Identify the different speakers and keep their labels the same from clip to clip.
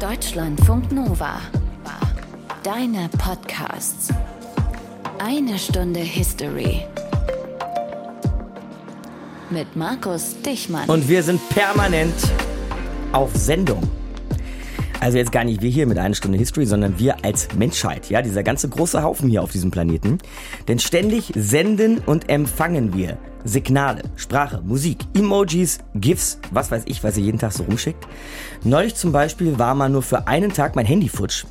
Speaker 1: Deutschlandfunk Nova. Deine Podcasts. Eine Stunde History. Mit Markus Dichmann.
Speaker 2: Und wir sind permanent auf Sendung. Also jetzt gar nicht wir hier mit einer Stunde History, sondern wir als Menschheit, ja, dieser ganze große Haufen hier auf diesem Planeten. Denn ständig senden und empfangen wir Signale, Sprache, Musik, Emojis, GIFs, was weiß ich, was ihr jeden Tag so rumschickt. Neulich zum Beispiel war mal nur für einen Tag mein Handy futsch.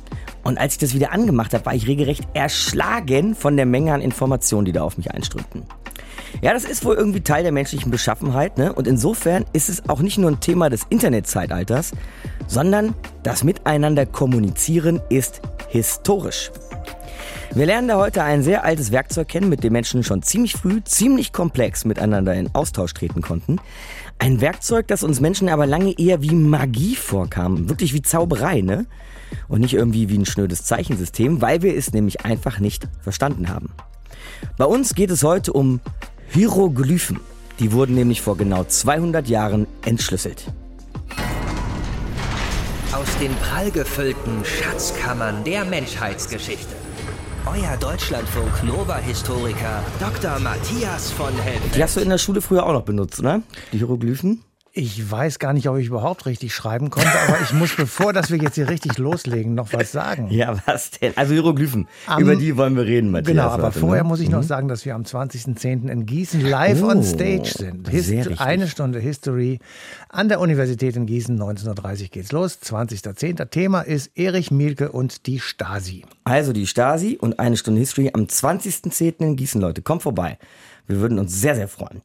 Speaker 2: Und als ich das wieder angemacht habe, war ich regelrecht erschlagen von der Menge an Informationen, die da auf mich einströmten. Ja, das ist wohl irgendwie Teil der menschlichen Beschaffenheit, ne? Und insofern ist es auch nicht nur ein Thema des Internetzeitalters, sondern das Miteinander kommunizieren ist historisch. Wir lernen da heute ein sehr altes Werkzeug kennen, mit dem Menschen schon ziemlich früh, ziemlich komplex miteinander in Austausch treten konnten. Ein Werkzeug, das uns Menschen aber lange eher wie Magie vorkam, wirklich wie Zauberei, ne? Und nicht irgendwie wie ein schnödes Zeichensystem, weil wir es nämlich einfach nicht verstanden haben. Bei uns geht es heute um Hieroglyphen. Die wurden nämlich vor genau 200 Jahren entschlüsselt.
Speaker 3: Aus den prallgefüllten Schatzkammern der Menschheitsgeschichte. Euer Deutschlandfunk Nova-Historiker Dr. Matthias von Helm.
Speaker 2: Die hast du in der Schule früher auch noch benutzt, ne? Die Hieroglyphen?
Speaker 4: Ich weiß gar nicht, ob ich überhaupt richtig schreiben konnte, aber ich muss, bevor dass wir jetzt hier richtig loslegen, noch was sagen.
Speaker 2: Ja, was denn? Also Hieroglyphen, am, über die wollen wir reden, Matthias.
Speaker 4: Genau, aber
Speaker 2: heute,
Speaker 4: vorher
Speaker 2: ne?
Speaker 4: muss ich noch sagen, dass wir am 20.10. in Gießen live
Speaker 2: Oh,
Speaker 4: on stage sind. Hist eine Stunde History an der Universität in Gießen, 19.30 Uhr geht's los, 20.10. Thema ist Erich Mielke und die Stasi.
Speaker 2: Also die Stasi und eine Stunde History am 20.10. in Gießen, Leute. Kommt vorbei. Wir würden uns sehr, sehr freuen.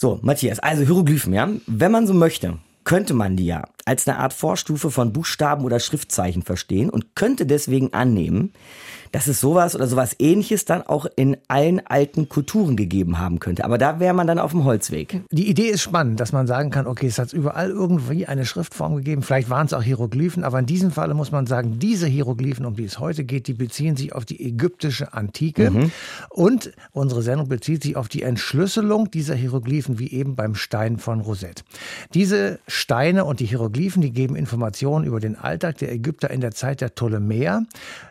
Speaker 2: So, Matthias, also Hieroglyphen, ja. Wenn man so möchte, könnte man die ja als eine Art Vorstufe von Buchstaben oder Schriftzeichen verstehen und könnte deswegen annehmen, dass es sowas oder sowas ähnliches dann auch in allen alten Kulturen gegeben haben könnte. Aber da wäre man dann auf dem Holzweg.
Speaker 4: Die Idee ist spannend, dass man sagen kann, okay, es hat überall irgendwie eine Schriftform gegeben. Vielleicht waren es auch Hieroglyphen, aber in diesem Falle muss man sagen, diese Hieroglyphen, um die es heute geht, die beziehen sich auf die ägyptische Antike. Und unsere Sendung bezieht sich auf die Entschlüsselung dieser Hieroglyphen, wie eben beim Stein von Rosette. Diese Steine und die Hieroglyphen, die geben Informationen über den Alltag der Ägypter in der Zeit der Ptolemäer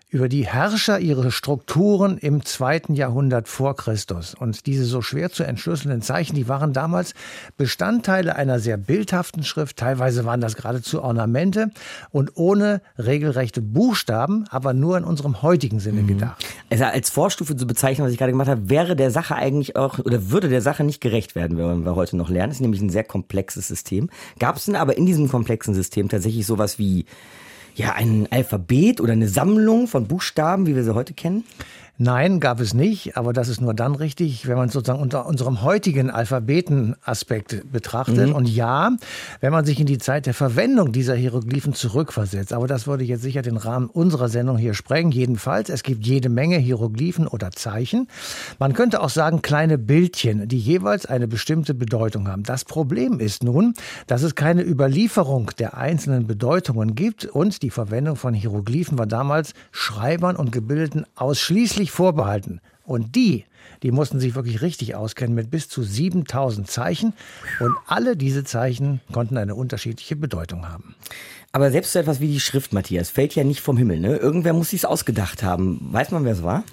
Speaker 4: über die Herrscher, ihre Strukturen im zweiten Jahrhundert vor Christus. Und diese so schwer zu entschlüsselnden Zeichen, die waren damals Bestandteile einer sehr bildhaften Schrift. Teilweise waren das geradezu Ornamente und ohne regelrechte Buchstaben, aber nur in unserem heutigen Sinne gedacht.
Speaker 2: Also als Vorstufe zu bezeichnen, was ich gerade gemacht habe, wäre der Sache eigentlich auch oder würde der Sache nicht gerecht werden, wenn wir heute noch lernen. Das ist nämlich ein sehr komplexes System. Gab es denn aber in diesem komplexen System tatsächlich sowas wie ja ein Alphabet oder eine Sammlung von Buchstaben, wie wir sie heute kennen?
Speaker 4: Nein, gab es nicht, aber das ist nur dann richtig, wenn man es sozusagen unter unserem heutigen Alphabetenaspekt betrachtet. Und ja, wenn man sich in die Zeit der Verwendung dieser Hieroglyphen zurückversetzt. Aber das würde jetzt sicher den Rahmen unserer Sendung hier sprengen. Jedenfalls, es gibt jede Menge Hieroglyphen oder Zeichen. Man könnte auch sagen kleine Bildchen, die jeweils eine bestimmte Bedeutung haben. Das Problem ist nun, dass es keine Überlieferung der einzelnen Bedeutungen gibt und die Verwendung von Hieroglyphen war damals Schreibern und Gebildeten ausschließlich vorbehalten. Und die, die mussten sich wirklich richtig auskennen mit bis zu 7000 Zeichen. Und alle diese Zeichen konnten eine unterschiedliche Bedeutung haben.
Speaker 2: Aber selbst so etwas wie die Schrift, Matthias, fällt ja nicht vom Himmel. Ne? Irgendwer muss sich's ausgedacht haben. Weiß man, wer es war?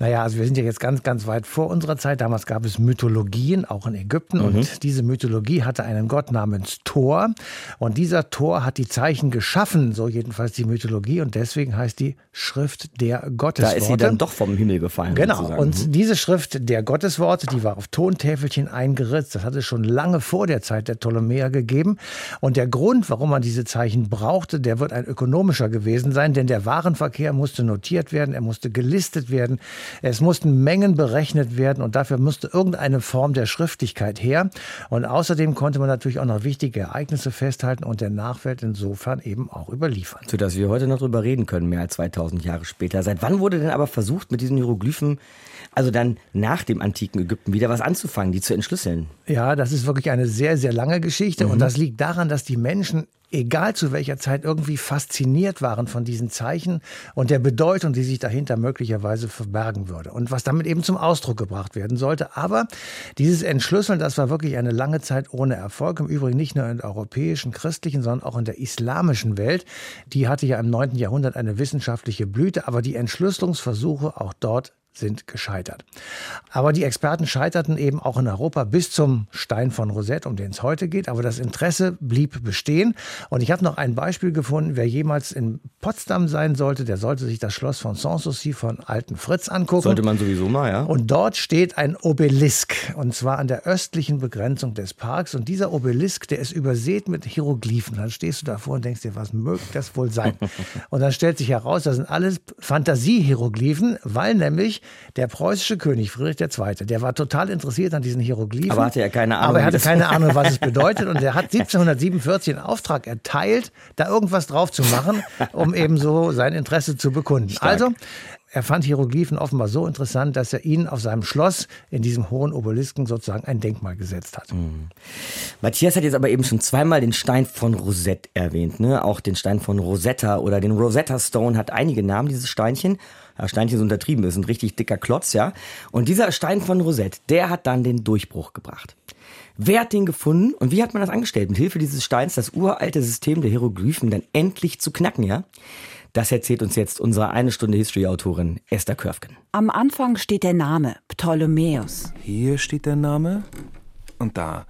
Speaker 4: Naja, also wir sind ja jetzt ganz, ganz weit vor unserer Zeit. Damals gab es Mythologien, auch in Ägypten. Und diese Mythologie hatte einen Gott namens Thor. Und dieser Thor hat die Zeichen geschaffen, so jedenfalls die Mythologie. Und deswegen heißt die Schrift der
Speaker 2: Da
Speaker 4: Gottesworte.
Speaker 2: ist sie dann doch vom Himmel gefallen.
Speaker 4: Genau.
Speaker 2: sozusagen.
Speaker 4: Und diese Schrift der Gottesworte, die war auf Tontäfelchen eingeritzt. Das hat es schon lange vor der Zeit der Ptolemäer gegeben. Und der Grund, warum man diese Zeichen brauchte, der wird ein ökonomischer gewesen sein, denn der Warenverkehr musste notiert werden, er musste gelistet werden, es mussten Mengen berechnet werden und dafür musste irgendeine Form der Schriftlichkeit her. Und außerdem konnte man natürlich auch noch wichtige Ereignisse festhalten und der Nachwelt insofern eben auch überliefern.
Speaker 2: Sodass wir heute noch drüber reden können, mehr als 2000 Jahre später. Seit wann wurde denn aber versucht, mit diesen Hieroglyphen, also dann nach dem antiken Ägypten, wieder was anzufangen, die zu entschlüsseln?
Speaker 4: Ja, das ist wirklich eine sehr, sehr lange Geschichte. Und das liegt daran, dass die Menschen egal zu welcher Zeit, irgendwie fasziniert waren von diesen Zeichen und der Bedeutung, die sich dahinter möglicherweise verbergen würde und was damit eben zum Ausdruck gebracht werden sollte. Aber dieses Entschlüsseln, das war wirklich eine lange Zeit ohne Erfolg. Im Übrigen nicht nur in der europäischen, christlichen, sondern auch in der islamischen Welt. Die hatte ja im 9. Jahrhundert eine wissenschaftliche Blüte, aber die Entschlüsselungsversuche auch dort sind gescheitert. Aber die Experten scheiterten eben auch in Europa bis zum Stein von Rosette, um den es heute geht. Aber das Interesse blieb bestehen. Und ich habe noch ein Beispiel gefunden. Wer jemals in Potsdam sein sollte, der sollte sich das Schloss von Sanssouci von Alten Fritz angucken.
Speaker 2: Sollte man sowieso mal, ja.
Speaker 4: Und dort steht ein Obelisk. Und zwar an der östlichen Begrenzung des Parks. Und dieser Obelisk, der ist übersät mit Hieroglyphen. Dann stehst du davor und denkst dir, was möge das wohl sein? und dann stellt sich heraus, das sind alles Fantasie-Hieroglyphen, weil nämlich der preußische König Friedrich II., der war total interessiert an diesen Hieroglyphen.
Speaker 2: Aber hatte ja keine Ahnung.
Speaker 4: Aber er hatte keine Ahnung, was es bedeutet. Und er hat 1747 einen Auftrag erteilt, da irgendwas drauf zu machen, um eben so sein Interesse zu bekunden.
Speaker 2: Stark.
Speaker 4: Also, er fand Hieroglyphen offenbar so interessant, dass er ihnen auf seinem Schloss in diesem hohen Obelisken sozusagen ein Denkmal gesetzt hat.
Speaker 2: Mhm. Matthias hat jetzt aber eben schon zweimal den Stein von Rosette erwähnt, ne? Auch den Stein von Rosetta oder den Rosetta Stone hat einige Namen, dieses Steinchen. Ja, Steinchen ist untertrieben, ist ein richtig dicker Klotz, ja. Und dieser Stein von Rosette, der hat dann den Durchbruch gebracht. Wer hat den gefunden und wie hat man das angestellt, mit Hilfe dieses Steins das uralte System der Hieroglyphen dann endlich zu knacken, ja? Das erzählt uns jetzt unsere eine Stunde History-Autorin Esther Körfgen.
Speaker 1: Am Anfang steht der Name Ptolemäus.
Speaker 5: Hier steht der Name und da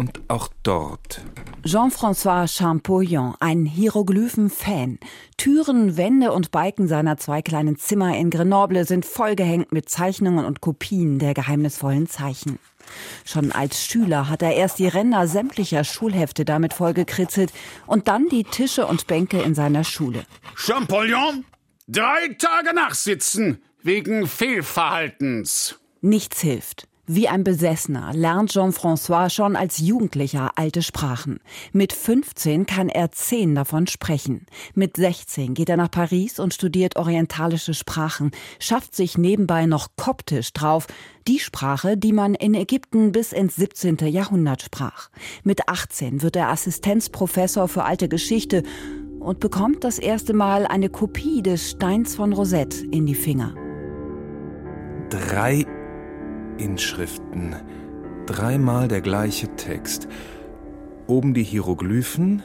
Speaker 5: und auch dort.
Speaker 1: Jean-François Champollion, ein Hieroglyphen-Fan. Türen, Wände und Balken seiner zwei kleinen Zimmer in Grenoble sind vollgehängt mit Zeichnungen und Kopien der geheimnisvollen Zeichen. Schon als Schüler hat er erst die Ränder sämtlicher Schulhefte damit vollgekritzelt und dann die Tische und Bänke in seiner Schule.
Speaker 6: Champollion, drei Tage nachsitzen wegen Fehlverhaltens.
Speaker 1: Nichts hilft. Wie ein Besessener lernt Jean-François schon als Jugendlicher alte Sprachen. Mit 15 kann er zehn davon sprechen. Mit 16 geht er nach Paris und studiert orientalische Sprachen, schafft sich nebenbei noch Koptisch drauf, die Sprache, die man in Ägypten bis ins 17. Jahrhundert sprach. Mit 18 wird er Assistenzprofessor für alte Geschichte und bekommt das erste Mal eine Kopie des Steins von Rosette in die Finger.
Speaker 5: Drei Inschriften. Dreimal der gleiche Text. Oben die Hieroglyphen,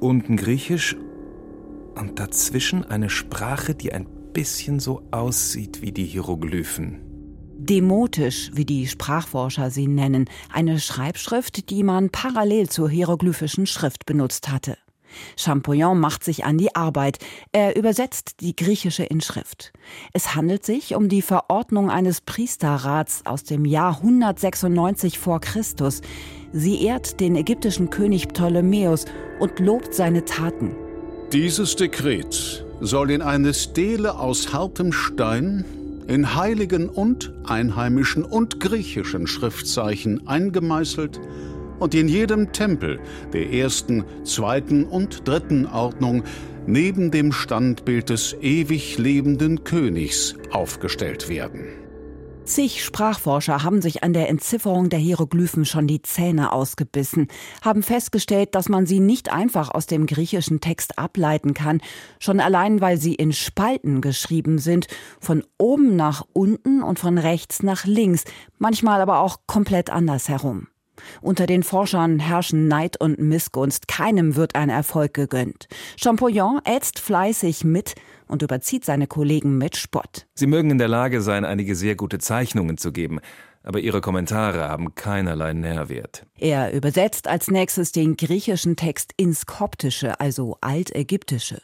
Speaker 5: unten Griechisch und dazwischen eine Sprache, die ein bisschen so aussieht wie die Hieroglyphen.
Speaker 1: Demotisch, wie die Sprachforscher sie nennen, eine Schreibschrift, die man parallel zur hieroglyphischen Schrift benutzt hatte. Champollion macht sich an die Arbeit. Er übersetzt die griechische Inschrift. Es handelt sich um die Verordnung eines Priesterrats aus dem Jahr 196 vor Christus. Sie ehrt den ägyptischen König Ptolemäus und lobt seine Taten.
Speaker 6: Dieses Dekret soll in eine Stele aus hartem Stein in heiligen und einheimischen und griechischen Schriftzeichen eingemeißelt und in jedem Tempel der ersten, zweiten und dritten Ordnung neben dem Standbild des ewig lebenden Königs aufgestellt werden.
Speaker 1: Zig Sprachforscher haben sich an der Entzifferung der Hieroglyphen schon die Zähne ausgebissen, haben festgestellt, dass man sie nicht einfach aus dem griechischen Text ableiten kann, schon allein weil sie in Spalten geschrieben sind, von oben nach unten und von rechts nach links, manchmal aber auch komplett andersherum. Unter den Forschern herrschen Neid und Missgunst. Keinem wird ein Erfolg gegönnt. Champollion ätzt fleißig mit und überzieht seine Kollegen mit Spott.
Speaker 5: Sie mögen in der Lage sein, einige sehr gute Zeichnungen zu geben, aber ihre Kommentare haben keinerlei Nährwert.
Speaker 1: Er übersetzt als nächstes den griechischen Text ins Koptische, also Altägyptische,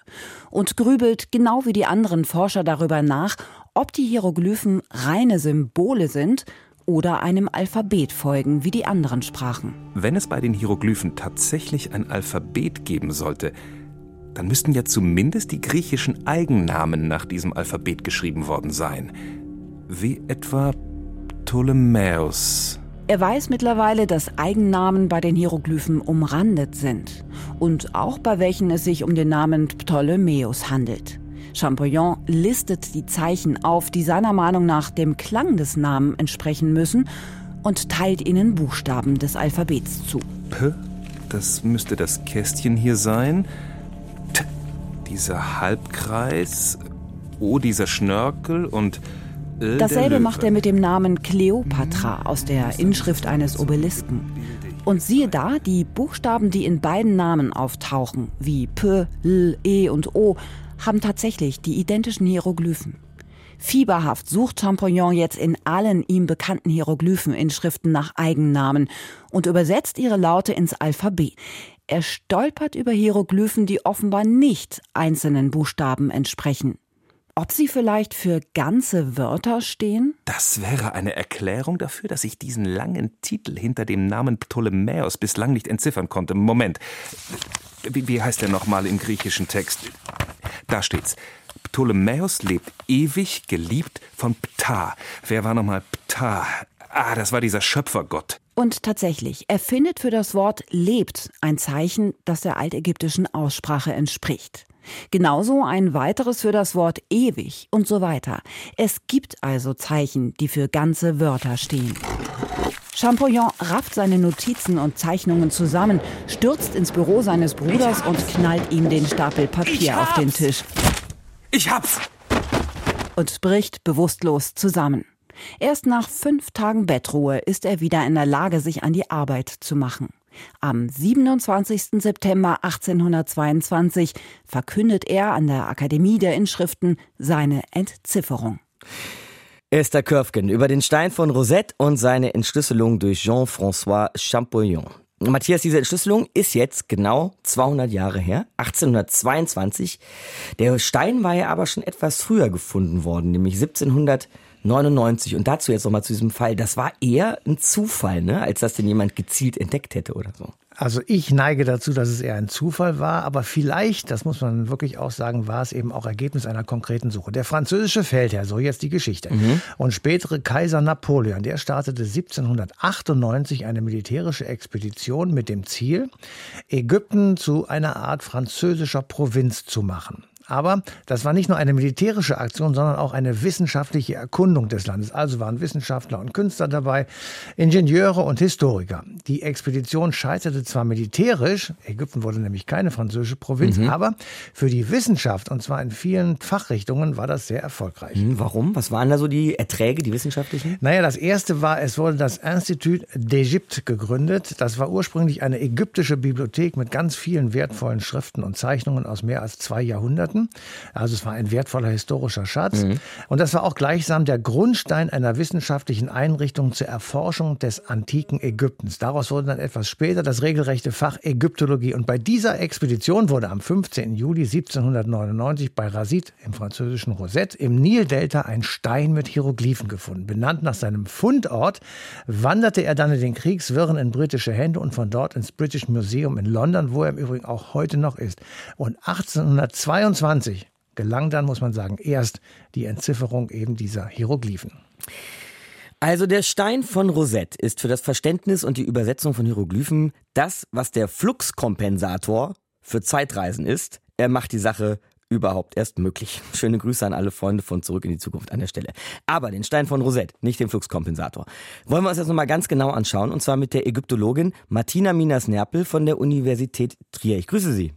Speaker 1: und grübelt genau wie die anderen Forscher darüber nach, ob die Hieroglyphen reine Symbole sind oder einem Alphabet folgen wie die anderen Sprachen.
Speaker 5: Wenn es bei den Hieroglyphen tatsächlich ein Alphabet geben sollte, dann müssten ja zumindest die griechischen Eigennamen nach diesem Alphabet geschrieben worden sein. Wie etwa Ptolemäus.
Speaker 1: Er weiß mittlerweile, dass Eigennamen bei den Hieroglyphen umrandet sind und auch bei welchen es sich um den Namen Ptolemäus handelt. Champollion listet die Zeichen auf, die seiner Meinung nach dem Klang des Namens entsprechen müssen und teilt ihnen Buchstaben des Alphabets zu.
Speaker 5: P, das müsste das Kästchen hier sein. T dieser Halbkreis. Oh, dieser Schnörkel und.
Speaker 1: Äh, Dasselbe macht er mit dem Namen Kleopatra aus der Inschrift eines Obelisken. Und siehe da, die Buchstaben, die in beiden Namen auftauchen, wie P, L, E und O, haben tatsächlich die identischen Hieroglyphen. Fieberhaft sucht Champollion jetzt in allen ihm bekannten Hieroglypheninschriften nach Eigennamen und übersetzt ihre Laute ins Alphabet. Er stolpert über Hieroglyphen, die offenbar nicht einzelnen Buchstaben entsprechen. Ob sie vielleicht für ganze Wörter stehen?
Speaker 5: Das wäre eine Erklärung dafür, dass ich diesen langen Titel hinter dem Namen Ptolemäus bislang nicht entziffern konnte. Moment. Wie, heißt der nochmal im griechischen Text? Da steht's. Ptolemäus lebt ewig geliebt von Ptah. Wer war nochmal Ptah? Ah, das war dieser Schöpfergott.
Speaker 1: Und tatsächlich, er findet für das Wort lebt ein Zeichen, das der altägyptischen Aussprache entspricht. Genauso ein weiteres für das Wort ewig und so weiter. Es gibt also Zeichen, die für ganze Wörter stehen. Champollion rafft seine Notizen und Zeichnungen zusammen, stürzt ins Büro seines Bruders und knallt ihm den Stapel Papier auf den Tisch.
Speaker 5: Ich hab's!
Speaker 1: Und bricht bewusstlos zusammen. Erst nach fünf Tagen Bettruhe ist er wieder in der Lage, sich an die Arbeit zu machen. Am 27. September 1822 verkündet er an der Akademie der Inschriften seine Entzifferung.
Speaker 2: Esther Körfgen über den Stein von Rosette und seine Entschlüsselung durch Jean-François Champollion. Matthias, diese Entschlüsselung ist jetzt genau 200 Jahre her, 1822. Der Stein war ja aber schon etwas früher gefunden worden, nämlich 1799. Und dazu jetzt nochmal zu diesem Fall. Das war eher ein Zufall, ne? als dass den jemand gezielt entdeckt hätte oder so.
Speaker 4: Also ich neige dazu, dass es eher ein Zufall war, aber vielleicht, das muss man wirklich auch sagen, war es eben auch Ergebnis einer konkreten Suche. Der französische Feldherr, so jetzt die Geschichte, mhm. und spätere Kaiser Napoleon, der startete 1798 eine militärische Expedition mit dem Ziel, Ägypten zu einer Art französischer Provinz zu machen. Aber das war nicht nur eine militärische Aktion, sondern auch eine wissenschaftliche Erkundung des Landes. Also waren Wissenschaftler und Künstler dabei, Ingenieure und Historiker. Die Expedition scheiterte zwar militärisch, Ägypten wurde nämlich keine französische Provinz, mhm. aber für die Wissenschaft, und zwar in vielen Fachrichtungen, war das sehr erfolgreich.
Speaker 2: Mhm, warum? Was waren da so die Erträge, die wissenschaftlichen?
Speaker 4: Naja, das erste war, es wurde das Institut d'Égypte gegründet. Das war ursprünglich eine ägyptische Bibliothek mit ganz vielen wertvollen Schriften und Zeichnungen aus mehr als zwei Jahrhunderten. Monaten. Also es war ein wertvoller historischer Schatz. Mhm. Und das war auch gleichsam der Grundstein einer wissenschaftlichen Einrichtung zur Erforschung des antiken Ägyptens. Daraus wurde dann etwas später das regelrechte Fach Ägyptologie. Und bei dieser Expedition wurde am 15. Juli 1799 bei Rasit im französischen Rosette im Nildelta ein Stein mit Hieroglyphen gefunden. Benannt nach seinem Fundort wanderte er dann in den Kriegswirren in britische Hände und von dort ins British Museum in London, wo er im Übrigen auch heute noch ist. Und 1822 1920 gelang dann, muss man sagen, erst die Entzifferung eben dieser Hieroglyphen.
Speaker 2: Also der Stein von Rosette ist für das Verständnis und die Übersetzung von Hieroglyphen das, was der Fluxkompensator für Zeitreisen ist. Er macht die Sache überhaupt erst möglich. Schöne Grüße an alle Freunde von Zurück in die Zukunft an der Stelle. Aber den Stein von Rosette, nicht den Fluxkompensator. Wollen wir uns jetzt nochmal ganz genau anschauen und zwar mit der Ägyptologin Martina Minas Nerpel von der Universität Trier. Ich grüße Sie.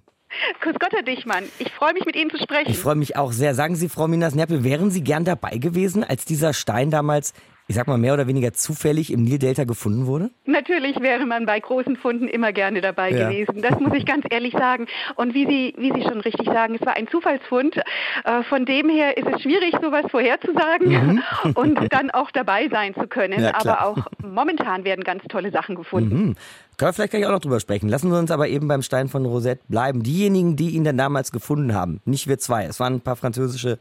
Speaker 7: Grüß Gott, Herr Dichmann. Ich freue mich, mit Ihnen zu sprechen.
Speaker 2: Ich freue mich auch sehr. Sagen Sie, Frau Minas Nerpel, wären Sie gern dabei gewesen, als dieser Stein damals ich sag mal, mehr oder weniger zufällig im Nildelta gefunden wurde?
Speaker 7: Natürlich wäre man bei großen Funden immer gerne dabei ja. gewesen. Das muss ich ganz ehrlich sagen. Und wie Sie, wie Sie schon richtig sagen, es war ein Zufallsfund. Äh, von dem her ist es schwierig, sowas vorherzusagen mhm. und dann auch dabei sein zu können. Ja, aber auch momentan werden ganz tolle Sachen gefunden. Mhm.
Speaker 2: Können wir vielleicht gleich auch noch drüber sprechen. Lassen wir uns aber eben beim Stein von Rosette bleiben. Diejenigen, die ihn dann damals gefunden haben, nicht wir zwei, es waren ein paar französische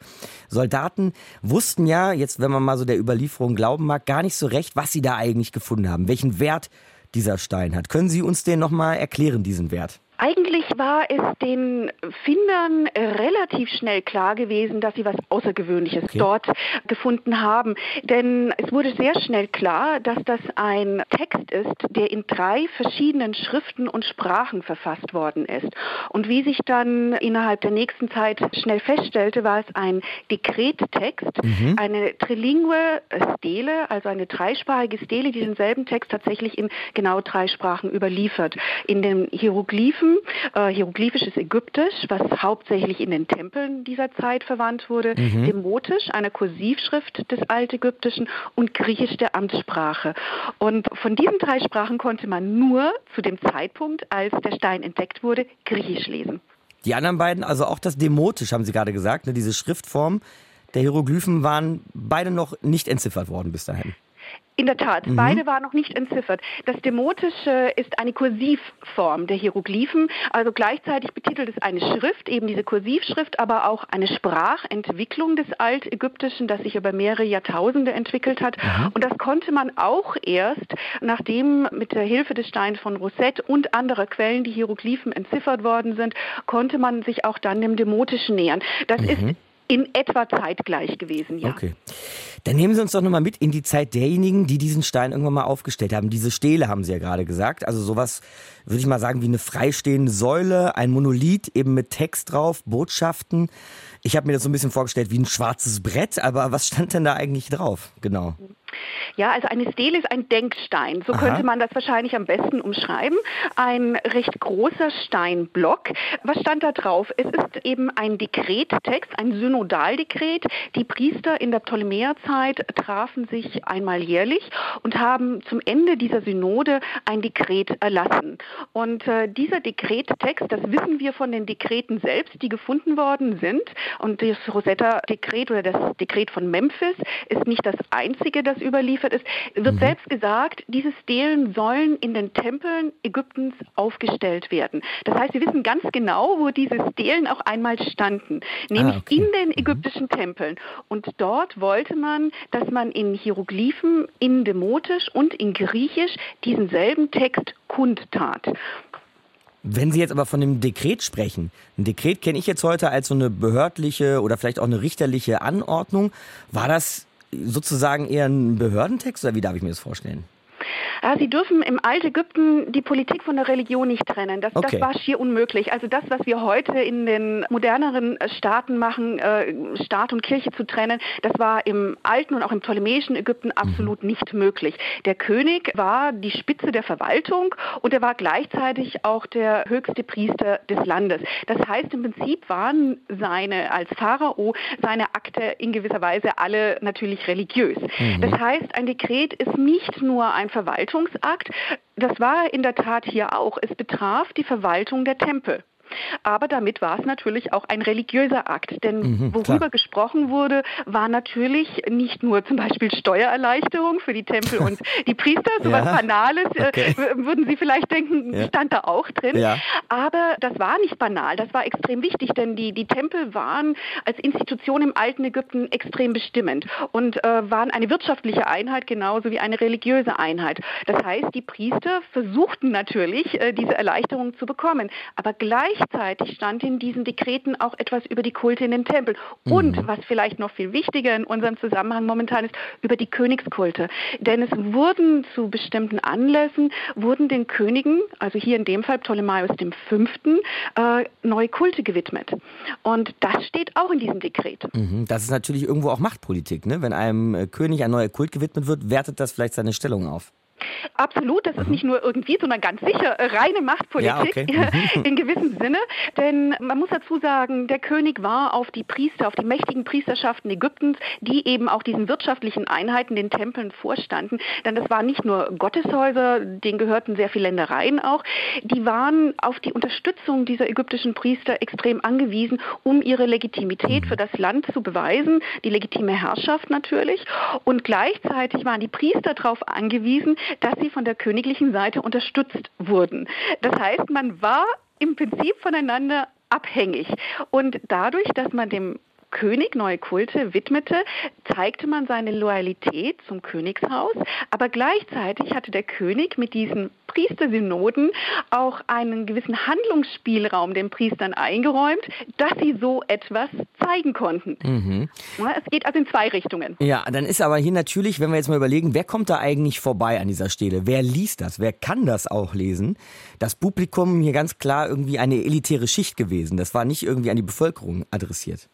Speaker 2: Soldaten, wussten ja, jetzt wenn man mal so der Überlieferung glauben mag, gar nicht so recht, was sie da eigentlich gefunden haben, welchen Wert dieser Stein hat. Können Sie uns den nochmal erklären, diesen Wert?
Speaker 7: Eigentlich war es den Findern relativ schnell klar gewesen, dass sie was Außergewöhnliches okay. dort gefunden haben. Denn es wurde sehr schnell klar, dass das ein Text ist, der in drei verschiedenen Schriften und Sprachen verfasst worden ist. Und wie sich dann innerhalb der nächsten Zeit schnell feststellte, war es ein Dekrettext, mhm. eine trilingue Stele, also eine dreisprachige Stele, die denselben Text tatsächlich in genau drei Sprachen überliefert. In den Hieroglyphen Hieroglyphen. Äh, hieroglyphisches Ägyptisch, was hauptsächlich in den Tempeln dieser Zeit verwandt wurde, mhm. Demotisch, eine Kursivschrift des Altägyptischen und Griechisch der Amtssprache. Und von diesen drei Sprachen konnte man nur zu dem Zeitpunkt, als der Stein entdeckt wurde, Griechisch lesen.
Speaker 2: Die anderen beiden, also auch das Demotisch, haben Sie gerade gesagt, ne, diese Schriftform der Hieroglyphen waren beide noch nicht entziffert worden bis dahin.
Speaker 7: In der Tat, mhm. beide waren noch nicht entziffert. Das Demotische ist eine Kursivform der Hieroglyphen, also gleichzeitig betitelt es eine Schrift, eben diese Kursivschrift, aber auch eine Sprachentwicklung des Altägyptischen, das sich über mehrere Jahrtausende entwickelt hat. Mhm. Und das konnte man auch erst, nachdem mit der Hilfe des Steins von Rosette und anderer Quellen die Hieroglyphen entziffert worden sind, konnte man sich auch dann dem Demotischen nähern. Das mhm. ist in etwa zeitgleich gewesen, ja.
Speaker 2: Okay. Dann nehmen Sie uns doch nochmal mit in die Zeit derjenigen, die diesen Stein irgendwann mal aufgestellt haben. Diese Stele haben Sie ja gerade gesagt. Also sowas, würde ich mal sagen, wie eine freistehende Säule, ein Monolith eben mit Text drauf, Botschaften. Ich habe mir das so ein bisschen vorgestellt wie ein schwarzes Brett, aber was stand denn da eigentlich drauf? Genau.
Speaker 7: Ja, also eine Stele ist ein Denkstein. So Aha. könnte man das wahrscheinlich am besten umschreiben. Ein recht großer Steinblock. Was stand da drauf? Es ist eben ein Dekrettext, ein Synodaldekret. Die Priester in der Ptolemäerzeit trafen sich einmal jährlich und haben zum Ende dieser Synode ein Dekret erlassen. Und äh, dieser Dekrettext, das wissen wir von den Dekreten selbst, die gefunden worden sind. Und das Rosetta-Dekret oder das Dekret von Memphis ist nicht das einzige, das überliefert ist, wird mhm. selbst gesagt, diese Stelen sollen in den Tempeln Ägyptens aufgestellt werden. Das heißt, wir wissen ganz genau, wo diese Stelen auch einmal standen, nämlich ah, okay. in den mhm. ägyptischen. Tempeln. Und dort wollte man, dass man in Hieroglyphen, in Demotisch und in Griechisch diesen selben Text kundtat.
Speaker 2: Wenn Sie jetzt aber von dem Dekret sprechen, ein Dekret kenne ich jetzt heute als so eine behördliche oder vielleicht auch eine richterliche Anordnung. War das sozusagen eher ein Behördentext oder wie darf ich mir das vorstellen?
Speaker 7: Ja, Sie dürfen im Altägypten die Politik von der Religion nicht trennen. Das, okay. das war schier unmöglich. Also das, was wir heute in den moderneren Staaten machen, äh, Staat und Kirche zu trennen, das war im alten und auch im ptolemäischen Ägypten absolut mhm. nicht möglich. Der König war die Spitze der Verwaltung und er war gleichzeitig auch der höchste Priester des Landes. Das heißt, im Prinzip waren seine, als Pharao, seine Akte in gewisser Weise alle natürlich religiös. Mhm. Das heißt, ein Dekret ist nicht nur ein Verwaltungsakt. Das war in der Tat hier auch. Es betraf die Verwaltung der Tempel. Aber damit war es natürlich auch ein religiöser Akt. Denn mhm, worüber klar. gesprochen wurde, war natürlich nicht nur zum Beispiel Steuererleichterung für die Tempel und die Priester, so ja, was Banales, äh, okay. äh, würden Sie vielleicht denken, ja. stand da auch drin. Ja. Aber das war nicht banal, das war extrem wichtig, denn die, die Tempel waren als Institution im alten Ägypten extrem bestimmend und äh, waren eine wirtschaftliche Einheit genauso wie eine religiöse Einheit. Das heißt, die Priester versuchten natürlich, äh, diese Erleichterung zu bekommen. Aber gleich gleichzeitig stand in diesen Dekreten auch etwas über die Kulte in den Tempeln und, mhm. was vielleicht noch viel wichtiger in unserem Zusammenhang momentan ist, über die Königskulte. Denn es wurden zu bestimmten Anlässen, wurden den Königen, also hier in dem Fall Ptolemaios V., äh, neue Kulte gewidmet. Und das steht auch in diesem Dekret.
Speaker 2: Mhm. Das ist natürlich irgendwo auch Machtpolitik. Ne? Wenn einem äh, König ein neuer Kult gewidmet wird, wertet das vielleicht seine Stellung auf.
Speaker 7: Absolut, das ist mhm. nicht nur irgendwie, sondern ganz sicher reine Machtpolitik ja, okay. Mhm. in gewissem Sinne. Denn man muss dazu sagen, der König war auf die Priester, auf die mächtigen Priesterschaften Ägyptens, die eben auch diesen wirtschaftlichen Einheiten, den Tempeln vorstanden. Denn das waren nicht nur Gotteshäuser, denen gehörten sehr viele Ländereien auch. Die waren auf die Unterstützung dieser ägyptischen Priester extrem angewiesen, um ihre Legitimität mhm. für das Land zu beweisen, die legitime Herrschaft natürlich. Und gleichzeitig waren die Priester darauf angewiesen, dass sie von der königlichen Seite unterstützt wurden. Das heißt, man war im Prinzip voneinander abhängig. Und dadurch, dass man dem König neue Kulte widmete, zeigte man seine Loyalität zum Königshaus, aber gleichzeitig hatte der König mit diesen Priestersynoden auch einen gewissen Handlungsspielraum den Priestern eingeräumt, dass sie so etwas zeigen konnten. Mhm. es geht also in zwei Richtungen.
Speaker 2: Ja, dann ist aber hier natürlich, wenn wir jetzt mal überlegen, wer kommt da eigentlich vorbei an dieser Stelle? Wer liest das? Wer kann das auch lesen? Das Publikum hier ganz klar irgendwie eine elitäre Schicht gewesen. Das war nicht irgendwie an die Bevölkerung adressiert.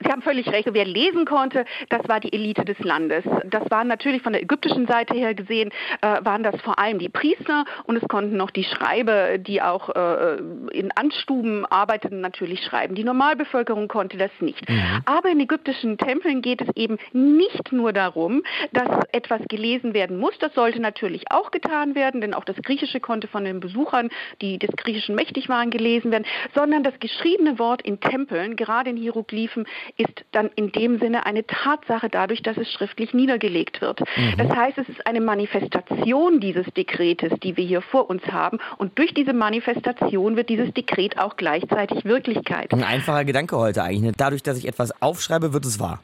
Speaker 7: Sie haben völlig recht. Wer lesen konnte, das war die Elite des Landes. Das waren natürlich von der ägyptischen Seite her gesehen, äh, waren das vor allem die Priester und es konnten noch die Schreiber, die auch äh, in Anstuben arbeiteten, natürlich schreiben. Die Normalbevölkerung konnte das nicht. Mhm. Aber in ägyptischen Tempeln geht es eben nicht nur darum, dass etwas gelesen werden muss. Das sollte natürlich auch getan werden, denn auch das Griechische konnte von den Besuchern, die des Griechischen mächtig waren, gelesen werden, sondern das geschriebene Wort in Tempeln, gerade in Hieroglyphen, Begriffen ist dann in dem Sinne eine Tatsache dadurch, dass es schriftlich niedergelegt wird. Mhm. Das heißt, es ist eine Manifestation dieses Dekretes, die wir hier vor uns haben. Und durch diese Manifestation wird dieses Dekret auch gleichzeitig Wirklichkeit.
Speaker 2: Ein einfacher Gedanke heute eigentlich. Ne? Dadurch, dass ich etwas aufschreibe, wird es wahr.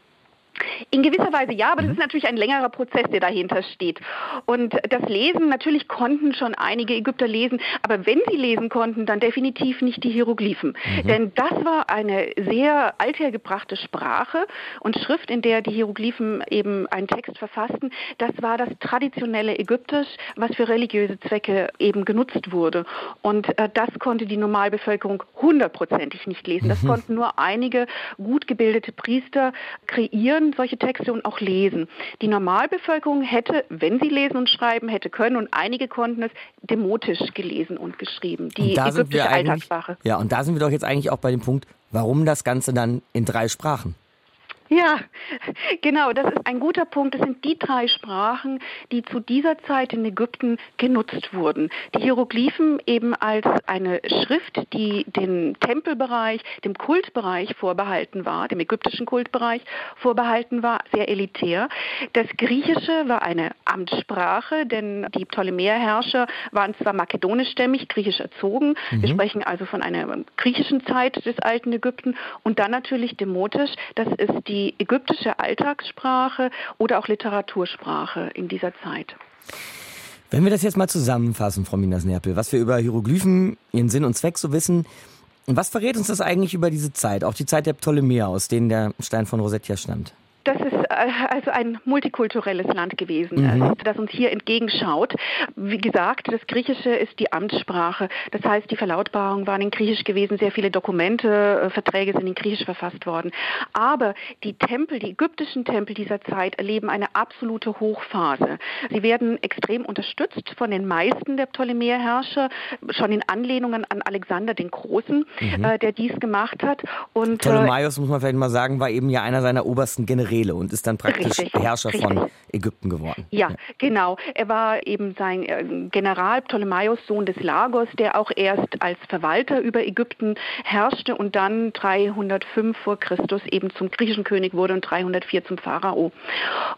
Speaker 7: In gewisser Weise ja, aber das ist natürlich ein längerer Prozess, der dahinter steht. Und das Lesen, natürlich konnten schon einige Ägypter lesen, aber wenn sie lesen konnten, dann definitiv nicht die Hieroglyphen. Mhm. Denn das war eine sehr althergebrachte Sprache und Schrift, in der die Hieroglyphen eben einen Text verfassten. Das war das traditionelle Ägyptisch, was für religiöse Zwecke eben genutzt wurde. Und äh, das konnte die Normalbevölkerung hundertprozentig nicht lesen. Das mhm. konnten nur einige gut gebildete Priester kreieren solche Texte und auch lesen. Die Normalbevölkerung hätte, wenn sie lesen und schreiben hätte können, und einige konnten es, demotisch gelesen und geschrieben. Die ägyptische Alltagssprache.
Speaker 2: Ja, und da sind wir doch jetzt eigentlich auch bei dem Punkt, warum das Ganze dann in drei Sprachen?
Speaker 7: Ja, genau, das ist ein guter Punkt. Das sind die drei Sprachen, die zu dieser Zeit in Ägypten genutzt wurden. Die Hieroglyphen eben als eine Schrift, die dem Tempelbereich, dem Kultbereich vorbehalten war, dem ägyptischen Kultbereich vorbehalten war, sehr elitär. Das Griechische war eine Amtssprache, denn die Ptolemäerherrscher waren zwar makedonischstämmig, griechisch erzogen. Mhm. Wir sprechen also von einer griechischen Zeit des alten Ägypten und dann natürlich Demotisch, das ist die die ägyptische Alltagssprache oder auch Literatursprache in dieser Zeit.
Speaker 2: Wenn wir das jetzt mal zusammenfassen, Frau Minas-Nerpel, was wir über Hieroglyphen, ihren Sinn und Zweck so wissen, was verrät uns das eigentlich über diese Zeit, auch die Zeit der Ptolemäer, aus denen der Stein von Rosettia stammt?
Speaker 7: Das ist äh, also ein multikulturelles Land gewesen, mhm. Äh, das uns hier entgegenschaut. Wie gesagt, das Griechische ist die Amtssprache. Das heißt, die Verlautbarungen waren in Griechisch gewesen, sehr viele Dokumente, äh, Verträge sind in Griechisch verfasst worden. Aber die Tempel, die ägyptischen Tempel dieser Zeit erleben eine absolute Hochphase. Sie werden extrem unterstützt von den meisten der Ptolemäerherrscher, schon in Anlehnungen an Alexander den Großen, mhm. der dies gemacht hat.
Speaker 2: Und, Ptolemaios, muss man vielleicht mal sagen, war eben ja einer seiner obersten Generäle. Israele und ist dann praktisch richtig, Herrscher richtig. von Ägypten geworden.
Speaker 7: Ja, ja, genau. Er war eben sein äh, General Ptolemaios, Sohn des Lagos, der auch erst als Verwalter über Ägypten herrschte und dann 305 vor Christus eben zum griechischen König wurde und 304 zum Pharao.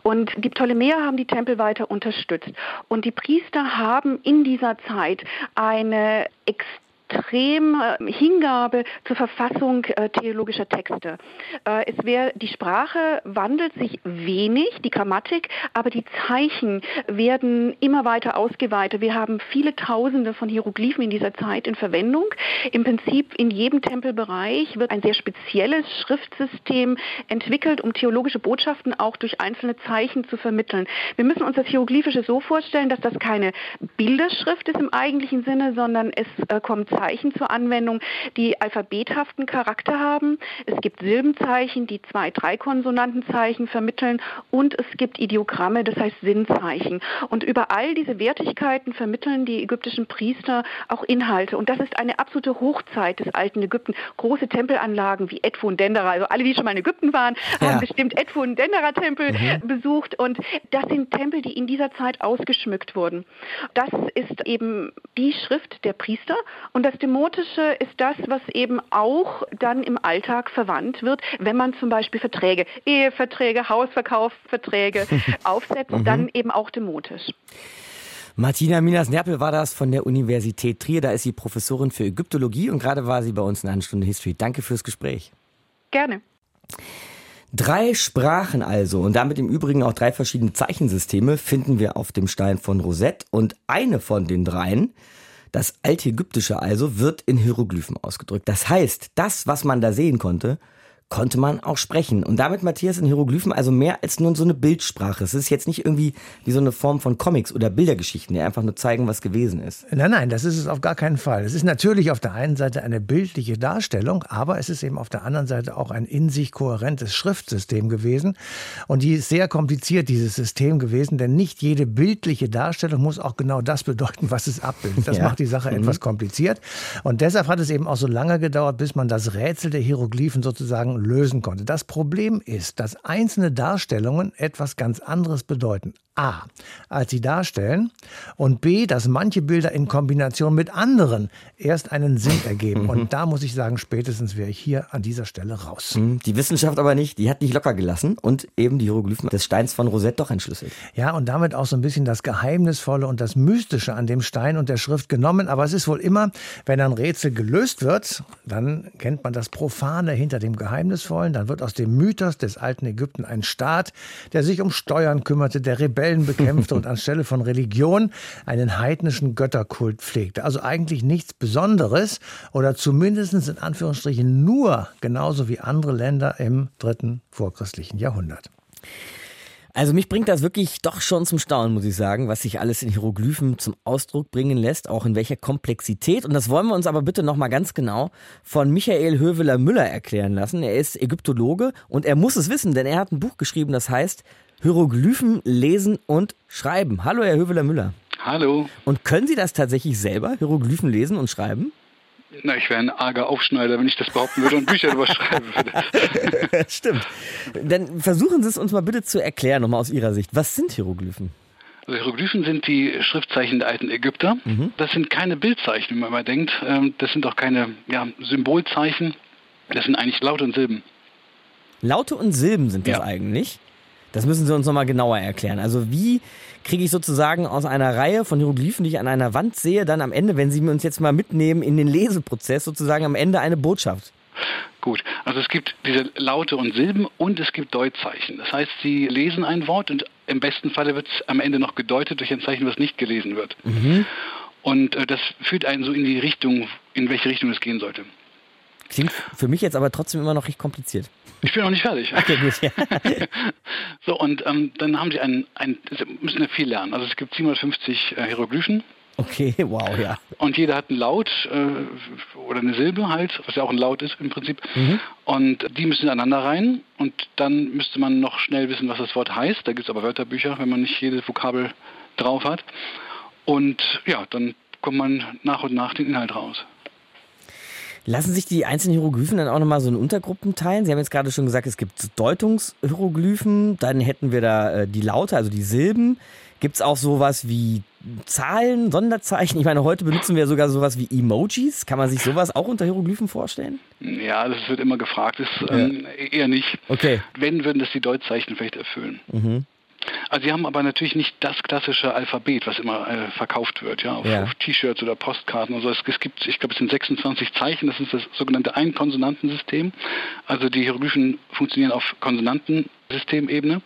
Speaker 7: Und die Ptolemäer haben die Tempel weiter unterstützt. Und die Priester haben in dieser Zeit eine extrem extreme Hingabe zur Verfassung äh, theologischer Texte. Äh, es wär, die Sprache wandelt sich wenig, die Grammatik, aber die Zeichen werden immer weiter ausgeweitet. Wir haben viele Tausende von Hieroglyphen in dieser Zeit in Verwendung. Im Prinzip in jedem Tempelbereich wird ein sehr spezielles Schriftsystem entwickelt, um theologische Botschaften auch durch einzelne Zeichen zu vermitteln. Wir müssen uns das Hieroglyphische so vorstellen, dass das keine Bilderschrift ist im eigentlichen Sinne, sondern es äh, kommt Zeichen zur Anwendung, die alphabethaften Charakter haben. Es gibt Silbenzeichen, die zwei, drei Konsonantenzeichen vermitteln und es gibt Ideogramme, das heißt Sinnzeichen. Und über all diese Wertigkeiten vermitteln die ägyptischen Priester auch Inhalte. Und das ist eine absolute Hochzeit des alten Ägypten. Große Tempelanlagen wie Edfu und Dendera, also alle, die schon mal in Ägypten waren, ja. haben bestimmt Edfu und Dendera Tempel mhm. besucht. Und das sind Tempel, die in dieser Zeit ausgeschmückt wurden. Das ist eben die Schrift der Priester und das Demotische ist das, was eben auch dann im Alltag verwandt wird, wenn man zum Beispiel Verträge, Eheverträge, Hausverkaufsverträge aufsetzt, mhm. dann eben auch demotisch.
Speaker 2: Martina Minas-Nerpel war das von der Universität Trier. Da ist sie Professorin für Ägyptologie und gerade war sie bei uns in einer Stunde History. Danke fürs Gespräch.
Speaker 7: Gerne.
Speaker 2: Drei Sprachen also und damit im Übrigen auch drei verschiedene Zeichensysteme finden wir auf dem Stein von Rosette und eine von den dreien, das Altägyptische also, wird in Hieroglyphen ausgedrückt. Das heißt, das, was man da sehen konnte, konnte man auch sprechen. Und damit, Matthias, in Hieroglyphen also mehr als nur so eine Bildsprache. Es ist jetzt nicht irgendwie wie so eine Form von Comics oder Bildergeschichten, die einfach nur zeigen, was gewesen ist.
Speaker 4: Nein, nein, das ist es auf gar keinen Fall. Es ist natürlich auf der einen Seite eine bildliche Darstellung, aber es ist eben auf der anderen Seite auch ein in sich kohärentes Schriftsystem gewesen. Und die ist sehr kompliziert, dieses System gewesen, denn nicht jede bildliche Darstellung muss auch genau das bedeuten, was es abbildet. Das ja. macht die Sache mhm. etwas kompliziert. Und deshalb hat es eben auch so lange gedauert, bis man das Rätsel der Hieroglyphen sozusagen lösen konnte. Das Problem ist, dass einzelne Darstellungen etwas ganz anderes bedeuten. A, als sie darstellen und B, dass manche Bilder in Kombination mit anderen erst einen Sinn ergeben. Mhm. Und da muss ich sagen, spätestens wäre ich hier an dieser Stelle raus.
Speaker 2: Mhm. Die Wissenschaft aber nicht, die hat nicht locker gelassen und eben die Hieroglyphen des Steins von Rosette doch entschlüsselt.
Speaker 4: Ja, und damit auch so ein bisschen das Geheimnisvolle und das Mystische an dem Stein und der Schrift genommen. Aber es ist wohl immer, wenn ein Rätsel gelöst wird, dann kennt man das Profane hinter dem Geheimnisvollen. Dann wird aus dem Mythos des alten Ägypten ein Staat, der sich um Steuern kümmerte, der Rebellen Rebellen bekämpfte und anstelle von Religion einen heidnischen Götterkult pflegte. Also eigentlich nichts Besonderes oder zumindest in Anführungsstrichen nur genauso wie andere Länder im dritten vorchristlichen Jahrhundert.
Speaker 2: Also mich bringt das wirklich doch schon zum Staunen, muss ich sagen, was sich alles in Hieroglyphen zum Ausdruck bringen lässt, auch in welcher Komplexität. Und das wollen wir uns aber bitte nochmal ganz genau von Michael Höveler-Müller erklären lassen. Er ist Ägyptologe und er muss es wissen, denn er hat ein Buch geschrieben, das heißt Hieroglyphen lesen und schreiben. Hallo, Herr Höveler-Müller.
Speaker 8: Hallo.
Speaker 2: Und können Sie das tatsächlich selber, Hieroglyphen lesen und schreiben?
Speaker 8: Na, ich wäre ein arger Aufschneider, wenn ich das behaupten würde und Bücher darüber schreiben würde.
Speaker 2: Stimmt. Dann versuchen Sie es uns mal bitte zu erklären, nochmal aus Ihrer Sicht. Was sind Hieroglyphen?
Speaker 8: Also Hieroglyphen sind die Schriftzeichen der alten Ägypter. Mhm. Das sind keine Bildzeichen, wie man mal denkt. Ähm, das sind auch keine ja, Symbolzeichen. Das sind eigentlich Laute und Silben.
Speaker 2: Laute und Silben sind das ja. eigentlich? Das müssen Sie uns nochmal genauer erklären. Also wie kriege ich sozusagen aus einer Reihe von Hieroglyphen, die ich an einer Wand sehe, dann am Ende, wenn Sie uns jetzt mal mitnehmen in den Leseprozess, sozusagen am Ende eine Botschaft?
Speaker 8: Gut, also es gibt diese Laute und Silben und es gibt Deutzeichen. Das heißt, Sie lesen ein Wort und im besten Falle wird es am Ende noch gedeutet durch ein Zeichen, was nicht gelesen wird. Mhm. Und äh, das führt einen so in die Richtung, in welche Richtung es gehen sollte.
Speaker 2: Klingt für mich jetzt aber trotzdem immer noch recht kompliziert.
Speaker 8: Ich bin noch nicht fertig. Okay, gut. Ja. so, und ähm, dann haben sie ein, ein, sie müssen ja viel lernen. Also es gibt 750 äh, Hieroglyphen.
Speaker 2: Okay, wow, ja.
Speaker 8: Und jeder hat einen Laut äh, oder eine Silbe halt, was ja auch ein Laut ist im Prinzip. Mhm. Und die müssen ineinander rein und dann müsste man noch schnell wissen, was das Wort heißt. Da gibt es aber Wörterbücher, wenn man nicht jedes Vokabel drauf hat. Und ja, dann kommt man nach und nach den Inhalt raus.
Speaker 2: Lassen sich die einzelnen Hieroglyphen dann auch nochmal so in Untergruppen teilen? Sie haben jetzt gerade schon gesagt, es gibt Deutungshieroglyphen, dann hätten wir da äh, die Laute, also die Silben. Gibt es auch sowas wie Zahlen, Sonderzeichen? Ich meine, heute benutzen wir sogar sowas wie Emojis. Kann man sich sowas auch unter Hieroglyphen vorstellen?
Speaker 8: Ja, das wird immer gefragt. Das ja. ähm, eher nicht.
Speaker 2: Okay.
Speaker 8: Wenn, würden das die Deutzeichen vielleicht erfüllen. Mhm. Also sie haben aber natürlich nicht das klassische Alphabet, was immer äh, verkauft wird, ja, auf, ja. auf T-Shirts oder Postkarten. Also es, es, gibt, ich glaube, es sind 26 Zeichen. Das ist das sogenannte Einkonsonantensystem. Also die Hieroglyphen funktionieren auf Konsonantensystemebene.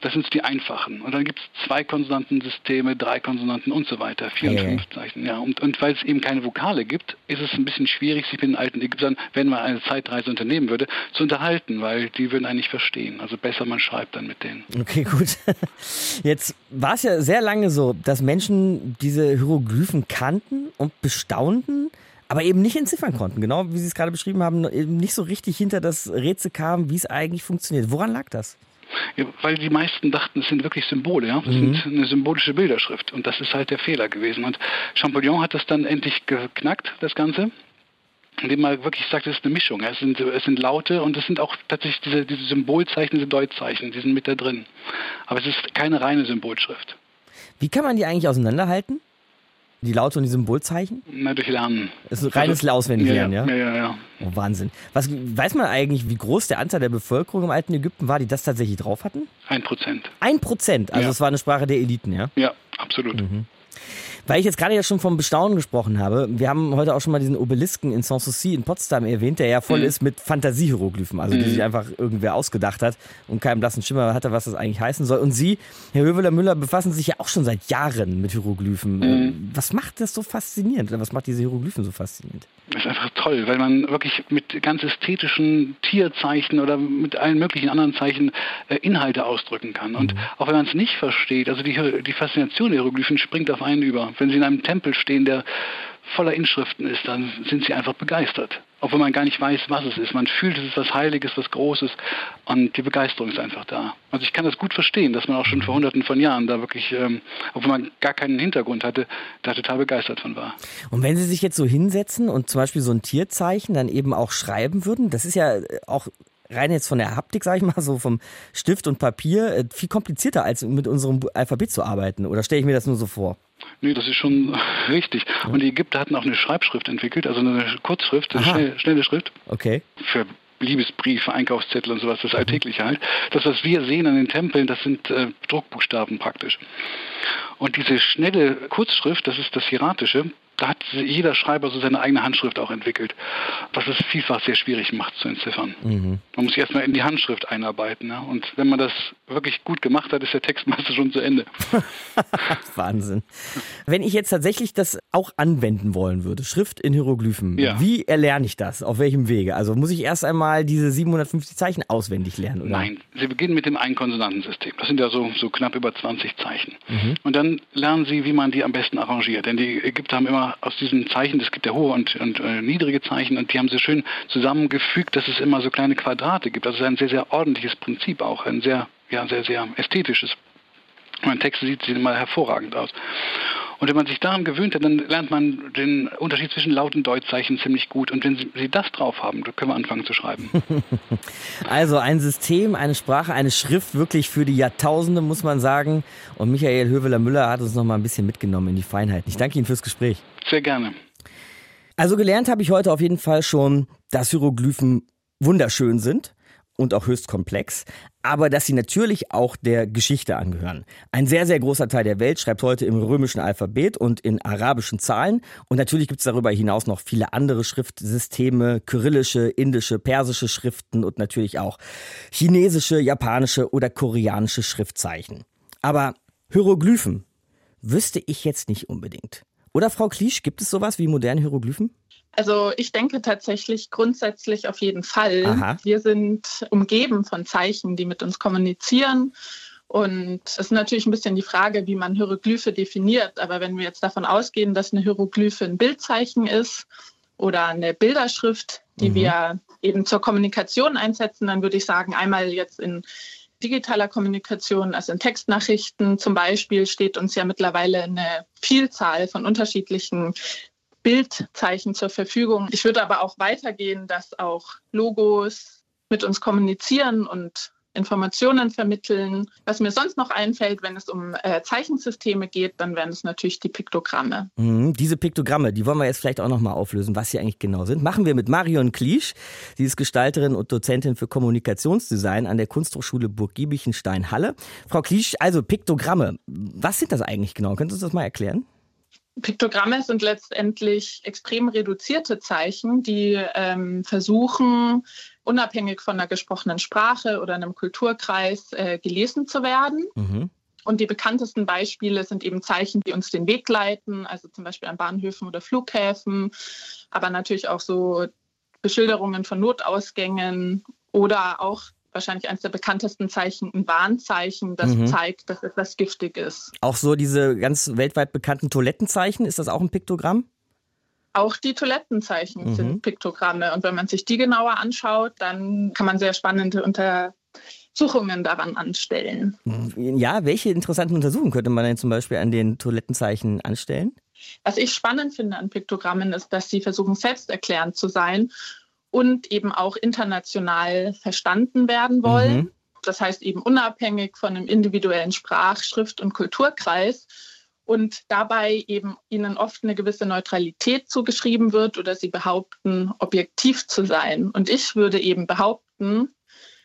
Speaker 8: Das sind die einfachen. Und dann gibt es zwei Konsonantensysteme, drei Konsonanten und so weiter, vier und fünf Zeichen. Ja, und, und weil es eben keine Vokale gibt, ist es ein bisschen schwierig, sich mit den alten Ägyptern, wenn man eine Zeitreise unternehmen würde, zu unterhalten, weil die würden eigentlich verstehen. Also besser man schreibt dann mit denen.
Speaker 2: Okay, gut. Jetzt war es ja sehr lange so, dass Menschen diese Hieroglyphen kannten und bestaunten aber eben nicht entziffern konnten. Genau wie Sie es gerade beschrieben haben, eben nicht so richtig hinter das Rätsel kamen, wie es eigentlich funktioniert. Woran lag das?
Speaker 8: Ja, weil die meisten dachten, es sind wirklich Symbole, ja. Das mhm. sind eine symbolische Bilderschrift. Und das ist halt der Fehler gewesen. Und Champollion hat das dann endlich geknackt, das Ganze. Indem man wirklich sagt, es ist eine Mischung. Es, sind, es sind Laute und es sind auch tatsächlich diese, diese Symbolzeichen, diese Deutzeichen, die sind mit da drin. Aber es ist keine reine Symbolschrift.
Speaker 2: Wie kann man die eigentlich auseinanderhalten? Die Laute und die Symbolzeichen?
Speaker 8: Na, durch Lernen.
Speaker 2: Das ist reines also, Auswendiglernen,
Speaker 8: ja? Ja, ja, ja.
Speaker 2: Oh, Wahnsinn. Was, weiß man eigentlich, wie groß der Anteil der Bevölkerung im alten Ägypten war, die das tatsächlich drauf hatten?
Speaker 8: Ein Prozent.
Speaker 2: Ein Prozent? Also es ja. war eine Sprache der Eliten, ja?
Speaker 8: Ja, absolut. Mhm.
Speaker 2: Weil ich jetzt gerade ja schon vom Bestaunen gesprochen habe, wir haben heute auch schon mal diesen Obelisken in Sanssouci in Potsdam erwähnt, der ja voll mhm. ist mit Fantasiehieroglyphen, also die mhm. sich einfach irgendwer ausgedacht hat und keinen blassen Schimmer hatte, was das eigentlich heißen soll. Und Sie, Herr Höveler-Müller, befassen sich ja auch schon seit Jahren mit Hieroglyphen. Mhm. Was macht das so faszinierend? Was macht diese Hieroglyphen so faszinierend?
Speaker 8: Das ist einfach toll, weil man wirklich mit ganz ästhetischen Tierzeichen oder mit allen möglichen anderen Zeichen äh, Inhalte ausdrücken kann. Und mhm. auch wenn man es nicht versteht, also die, die Faszination der Hieroglyphen springt auf einen über. Wenn Sie in einem Tempel stehen, der voller Inschriften ist, dann sind Sie einfach begeistert. Wenn man gar nicht weiß, was es ist. Man fühlt, es ist was Heiliges, was Großes und die Begeisterung ist einfach da. Also ich kann das gut verstehen, dass man auch schon vor hunderten von Jahren da wirklich, ähm, obwohl man gar keinen Hintergrund hatte, da total begeistert von war.
Speaker 2: Und wenn Sie sich jetzt so hinsetzen und zum Beispiel so ein Tierzeichen dann eben auch schreiben würden, das ist ja auch rein jetzt von der Haptik, sage ich mal, so vom Stift und Papier, äh, viel komplizierter als mit unserem Alphabet zu arbeiten. Oder stelle ich mir das nur so vor?
Speaker 8: Nee, das ist schon richtig. Und die Ägypter hatten auch eine Schreibschrift entwickelt, also eine Kurzschrift, eine schnelle, schnelle Schrift.
Speaker 2: Okay.
Speaker 8: Für Liebesbriefe, Einkaufszettel und sowas, das Alltägliche halt. Das, was wir sehen an den Tempeln, das sind äh, Druckbuchstaben praktisch. Und diese schnelle Kurzschrift, das ist das Hieratische, da hat jeder Schreiber so seine eigene Handschrift auch entwickelt, was es vielfach sehr schwierig macht zu entziffern. Mhm. Man muss sich erstmal in die Handschrift einarbeiten. Ja? Und wenn man das wirklich gut gemacht hat, ist der Text meistens schon zu Ende.
Speaker 2: Wahnsinn. Wenn ich jetzt tatsächlich das auch anwenden wollen würde, Schrift in Hieroglyphen, ja. wie erlerne ich das? Auf welchem Wege? Also muss ich erst einmal diese 750 Zeichen auswendig lernen? Oder?
Speaker 8: Nein, Sie beginnen mit dem Einkonsonantensystem. Das sind ja so, so knapp über 20 Zeichen. Mhm. Und dann lernen Sie, wie man die am besten arrangiert. Denn die Ägypter haben immer aus diesen Zeichen, es gibt ja hohe und, und äh, niedrige Zeichen und die haben sie schön zusammengefügt, dass es immer so kleine Quadrate gibt. Das ist ein sehr, sehr ordentliches Prinzip auch, ein sehr, ja, sehr, sehr ästhetisches. Mein Text sieht, sieht immer hervorragend aus. Und wenn man sich daran gewöhnt hat, dann lernt man den Unterschied zwischen Laut- und Deutschzeichen ziemlich gut. Und wenn Sie, das drauf haben, dann können wir anfangen zu schreiben.
Speaker 2: Also ein System, eine Sprache, eine Schrift wirklich für die Jahrtausende, muss man sagen. Und Michael Höveler-Müller hat uns noch mal ein bisschen mitgenommen in die Feinheiten. Ich danke Ihnen fürs Gespräch.
Speaker 8: Sehr gerne.
Speaker 2: Also gelernt habe ich heute auf jeden Fall schon, dass Hieroglyphen wunderschön sind und auch höchst komplex, aber dass sie natürlich auch der Geschichte angehören. Ein sehr, sehr großer Teil der Welt schreibt heute im römischen Alphabet und in arabischen Zahlen. Und natürlich gibt es darüber hinaus noch viele andere Schriftsysteme, kyrillische, indische, persische Schriften und natürlich auch chinesische, japanische oder koreanische Schriftzeichen. Aber Hieroglyphen wüsste ich jetzt nicht unbedingt. Oder Frau Kliesch, gibt es sowas wie moderne Hieroglyphen?
Speaker 9: Also ich denke tatsächlich grundsätzlich auf jeden Fall. Aha. Wir sind umgeben von Zeichen, die mit uns kommunizieren. Und es ist natürlich ein bisschen die Frage, wie man Hieroglyphe definiert. Aber wenn wir jetzt davon ausgehen, dass eine Hieroglyphe ein Bildzeichen ist oder eine Bilderschrift, die mhm. wir eben zur Kommunikation einsetzen, dann würde ich sagen, einmal jetzt in digitaler Kommunikation, also in Textnachrichten zum Beispiel, steht uns ja mittlerweile eine Vielzahl von unterschiedlichen Bildzeichen zur Verfügung. Ich würde aber auch weitergehen, dass auch Logos mit uns kommunizieren und Informationen vermitteln. Was mir sonst noch einfällt, wenn es um äh, Zeichensysteme geht, dann wären es natürlich die Piktogramme.
Speaker 2: Mhm, diese Piktogramme, die wollen wir jetzt vielleicht auch noch mal auflösen, was sie eigentlich genau sind. Machen wir mit Marion Kliesch. Sie ist Gestalterin und Dozentin für Kommunikationsdesign an der Kunsthochschule Burg Giebichenstein-Halle. Frau Kliesch, also Piktogramme, was sind das eigentlich genau? Können Sie uns das mal erklären?
Speaker 9: Piktogramme sind letztendlich extrem reduzierte Zeichen, die ähm, versuchen, unabhängig von einer gesprochenen Sprache oder einem Kulturkreis äh, gelesen zu werden. Mhm. Und die bekanntesten Beispiele sind eben Zeichen, die uns den Weg leiten, also zum Beispiel an Bahnhöfen oder Flughäfen, aber natürlich auch so Beschilderungen von Notausgängen oder auch wahrscheinlich eines der bekanntesten Zeichen, ein Warnzeichen, das mhm. zeigt, dass etwas giftig ist.
Speaker 2: Auch so diese ganz weltweit bekannten Toilettenzeichen, ist das auch ein Piktogramm?
Speaker 9: Auch die Toilettenzeichen mhm. sind Piktogramme. Und wenn man sich die genauer anschaut, dann kann man sehr spannende Untersuchungen daran anstellen.
Speaker 2: Ja, welche interessanten Untersuchungen könnte man denn zum Beispiel an den Toilettenzeichen anstellen?
Speaker 9: Was ich spannend finde an Piktogrammen ist, dass sie versuchen, selbsterklärend zu sein und eben auch international verstanden werden wollen. Mhm. Das heißt eben unabhängig von einem individuellen Sprach-, Schrift- und Kulturkreis und dabei eben ihnen oft eine gewisse Neutralität zugeschrieben wird oder sie behaupten, objektiv zu sein. Und ich würde eben behaupten,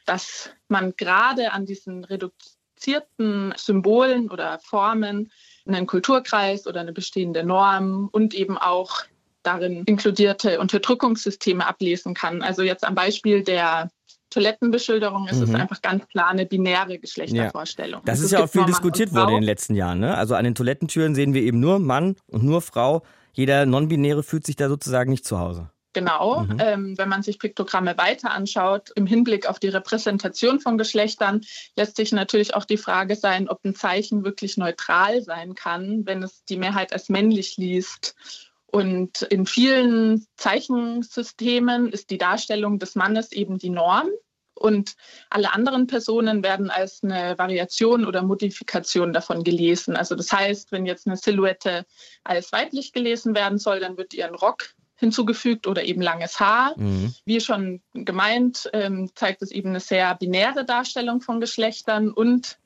Speaker 9: dass man gerade an diesen reduzierten Symbolen oder Formen einen Kulturkreis oder eine bestehende Norm und eben auch darin inkludierte Unterdrückungssysteme ablesen kann. Also jetzt am Beispiel der Toilettenbeschilderung ist mhm. es einfach ganz klar eine binäre Geschlechtervorstellung.
Speaker 2: Ja. Das also ist ja auch viel diskutiert worden in den letzten Jahren. Ne? Also an den Toilettentüren sehen wir eben nur Mann und nur Frau. Jeder Non-Binäre fühlt sich da sozusagen nicht zu Hause.
Speaker 9: Genau, mhm. ähm, wenn man sich Piktogramme weiter anschaut, im Hinblick auf die Repräsentation von Geschlechtern, lässt sich natürlich auch die Frage sein, ob ein Zeichen wirklich neutral sein kann, wenn es die Mehrheit als männlich liest. Und in vielen Zeichensystemen ist die Darstellung des Mannes eben die Norm. Und alle anderen Personen werden als eine Variation oder Modifikation davon gelesen. Also das heißt, wenn jetzt eine Silhouette als weiblich gelesen werden soll, dann wird ihr ein Rock hinzugefügt oder eben langes Haar. Mhm. Wie schon gemeint, ähm, zeigt es eben eine sehr binäre Darstellung von Geschlechtern und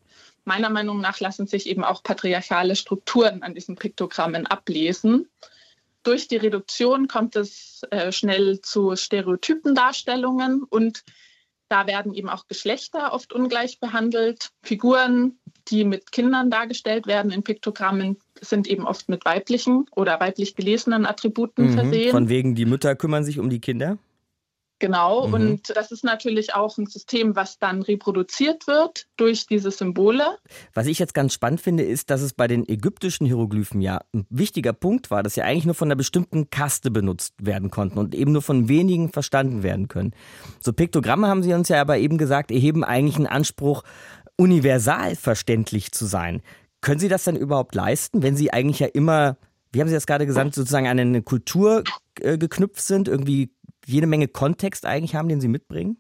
Speaker 9: meiner Meinung nach lassen sich eben auch patriarchale Strukturen an diesen Piktogrammen ablesen. Durch die Reduktion kommt es äh, schnell zu Stereotypendarstellungen und da werden eben auch Geschlechter oft ungleich behandelt. Figuren, die mit Kindern dargestellt werden in Piktogrammen, sind eben oft mit weiblichen oder weiblich gelesenen Attributen mhm. versehen.
Speaker 2: Von wegen, die Mütter kümmern sich um die Kinder?
Speaker 9: Genau, mhm. und das ist natürlich auch ein System, was dann reproduziert wird durch diese Symbole.
Speaker 2: Was ich jetzt ganz spannend finde, ist, dass es bei den ägyptischen Hieroglyphen ja ein wichtiger Punkt war, dass sie eigentlich nur von einer bestimmten Kaste benutzt werden konnten und eben nur von wenigen verstanden werden können. So Piktogramme haben sie uns ja aber eben gesagt, erheben eigentlich einen Anspruch, universal verständlich zu sein. Können Sie das dann überhaupt leisten, wenn Sie eigentlich ja immer, wie haben Sie das gerade gesagt, sozusagen an eine Kultur äh, geknüpft sind, irgendwie jede Menge Kontext eigentlich haben, den Sie mitbringen?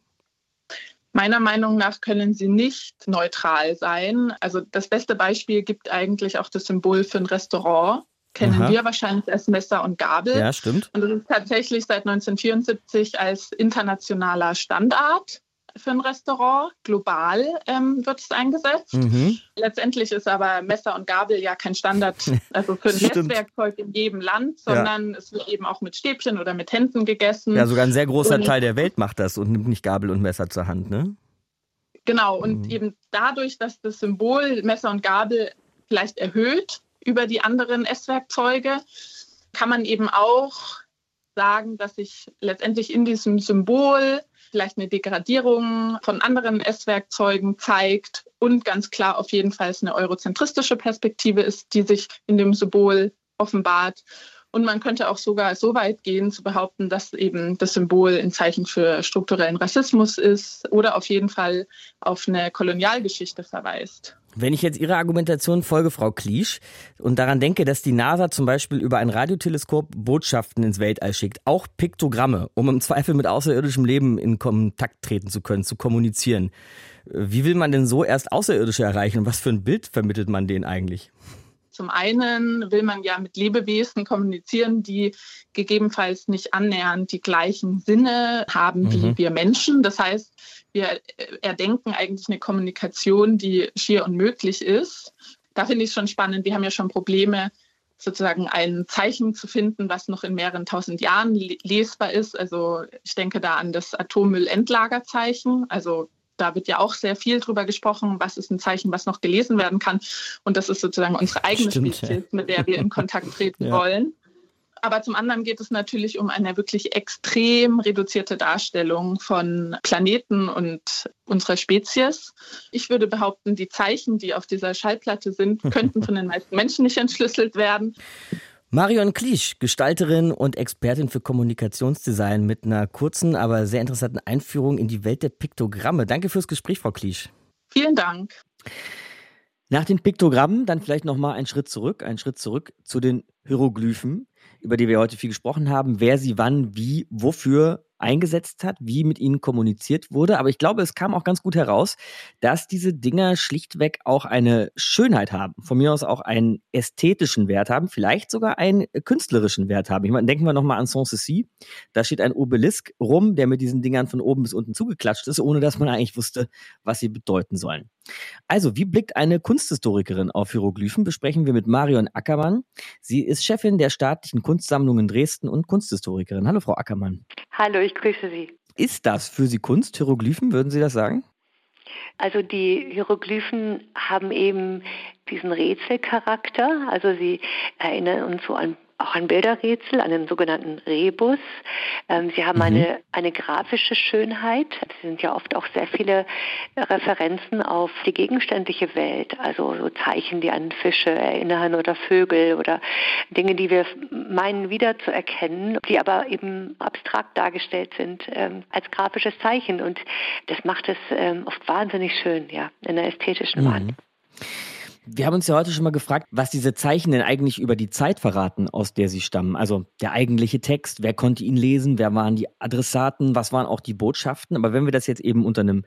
Speaker 9: Meiner Meinung nach können sie nicht neutral sein. Also das beste Beispiel gibt eigentlich auch das Symbol für ein Restaurant. Kennen Aha. wir wahrscheinlich als Messer und Gabel.
Speaker 2: Ja, stimmt.
Speaker 9: Und das ist tatsächlich seit 1974 als internationaler Standard für ein Restaurant. Global ähm, wird es eingesetzt. Mhm. Letztendlich ist aber Messer und Gabel ja kein Standard, also für ein Messwerkzeug in jedem Land, sondern ja. es wird eben auch mit Stäbchen oder mit Händen gegessen.
Speaker 2: Ja, sogar ein sehr großer und, Teil der Welt macht das und nimmt nicht Gabel und Messer zur Hand, ne?
Speaker 9: Genau, und mhm. eben dadurch, dass das Symbol Messer und Gabel vielleicht erhöht über die anderen Esswerkzeuge, kann man eben auch sagen, dass sich letztendlich in diesem Symbol vielleicht eine Degradierung von anderen Esswerkzeugen zeigt und ganz klar auf jeden Fall eine eurozentristische Perspektive ist, die sich in dem Symbol offenbart. Und man könnte auch sogar so weit gehen zu behaupten, dass eben das Symbol ein Zeichen für strukturellen Rassismus ist oder auf jeden Fall auf eine Kolonialgeschichte verweist.
Speaker 2: Wenn ich jetzt Ihrer Argumentation folge, Frau Kliesch, und daran denke, dass die NASA zum Beispiel über ein Radioteleskop Botschaften ins Weltall schickt, auch Piktogramme, um im Zweifel mit außerirdischem Leben in Kontakt treten zu können, zu kommunizieren. Wie will man denn so erst Außerirdische erreichen und was für ein Bild vermittelt man denen eigentlich?
Speaker 9: Zum einen will man ja mit Lebewesen kommunizieren, die gegebenenfalls nicht annähernd die gleichen Sinne haben wie mhm. wir Menschen. Das heißt, wir erdenken eigentlich eine Kommunikation, die schier unmöglich ist. Da finde ich es schon spannend. Wir haben ja schon Probleme, sozusagen ein Zeichen zu finden, was noch in mehreren tausend Jahren lesbar ist. Also ich denke da an das Atommüllendlagerzeichen. Also da wird ja auch sehr viel drüber gesprochen, was ist ein Zeichen, was noch gelesen werden kann. Und das ist sozusagen unsere eigene Stimmt, Spezies, ja. mit der wir in Kontakt treten ja. wollen. Aber zum anderen geht es natürlich um eine wirklich extrem reduzierte Darstellung von Planeten und unserer Spezies. Ich würde behaupten, die Zeichen, die auf dieser Schallplatte sind, könnten von den meisten Menschen nicht entschlüsselt werden.
Speaker 2: Marion Kliesch, Gestalterin und Expertin für Kommunikationsdesign mit einer kurzen, aber sehr interessanten Einführung in die Welt der Piktogramme. Danke fürs Gespräch, Frau Kliesch.
Speaker 9: Vielen Dank.
Speaker 2: Nach den Piktogrammen dann vielleicht noch mal einen Schritt zurück, einen Schritt zurück zu den Hieroglyphen über die wir heute viel gesprochen haben, wer sie wann, wie, wofür eingesetzt hat, wie mit ihnen kommuniziert wurde. Aber ich glaube, es kam auch ganz gut heraus, dass diese Dinger schlichtweg auch eine Schönheit haben, von mir aus auch einen ästhetischen Wert haben, vielleicht sogar einen künstlerischen Wert haben. Ich meine, denken wir nochmal an Sanssouci. Da steht ein Obelisk rum, der mit diesen Dingern von oben bis unten zugeklatscht ist, ohne dass man eigentlich wusste, was sie bedeuten sollen. Also, wie blickt eine Kunsthistorikerin auf Hieroglyphen? Besprechen wir mit Marion Ackermann. Sie ist Chefin der staatlichen Kunstsammlung in Dresden und Kunsthistorikerin. Hallo, Frau Ackermann.
Speaker 10: Hallo, ich grüße Sie.
Speaker 2: Ist das für Sie Kunst, Hieroglyphen, würden Sie das sagen?
Speaker 10: Also die Hieroglyphen haben eben diesen Rätselcharakter. Also sie erinnern uns so an auch ein Bilderrätsel, einen sogenannten Rebus. Ähm, sie haben mhm. eine, eine grafische Schönheit. Es sind ja oft auch sehr viele Referenzen auf die gegenständliche Welt, also so Zeichen, die an Fische erinnern oder Vögel oder Dinge, die wir meinen wiederzuerkennen, die aber eben abstrakt dargestellt sind ähm, als grafisches Zeichen. Und das macht es ähm, oft wahnsinnig schön, ja, in der ästhetischen mhm. Wand.
Speaker 2: Wir haben uns ja heute schon mal gefragt, was diese Zeichen denn eigentlich über die Zeit verraten, aus der sie stammen. Also der eigentliche Text, wer konnte ihn lesen, wer waren die Adressaten, was waren auch die Botschaften. Aber wenn wir das jetzt eben unter einem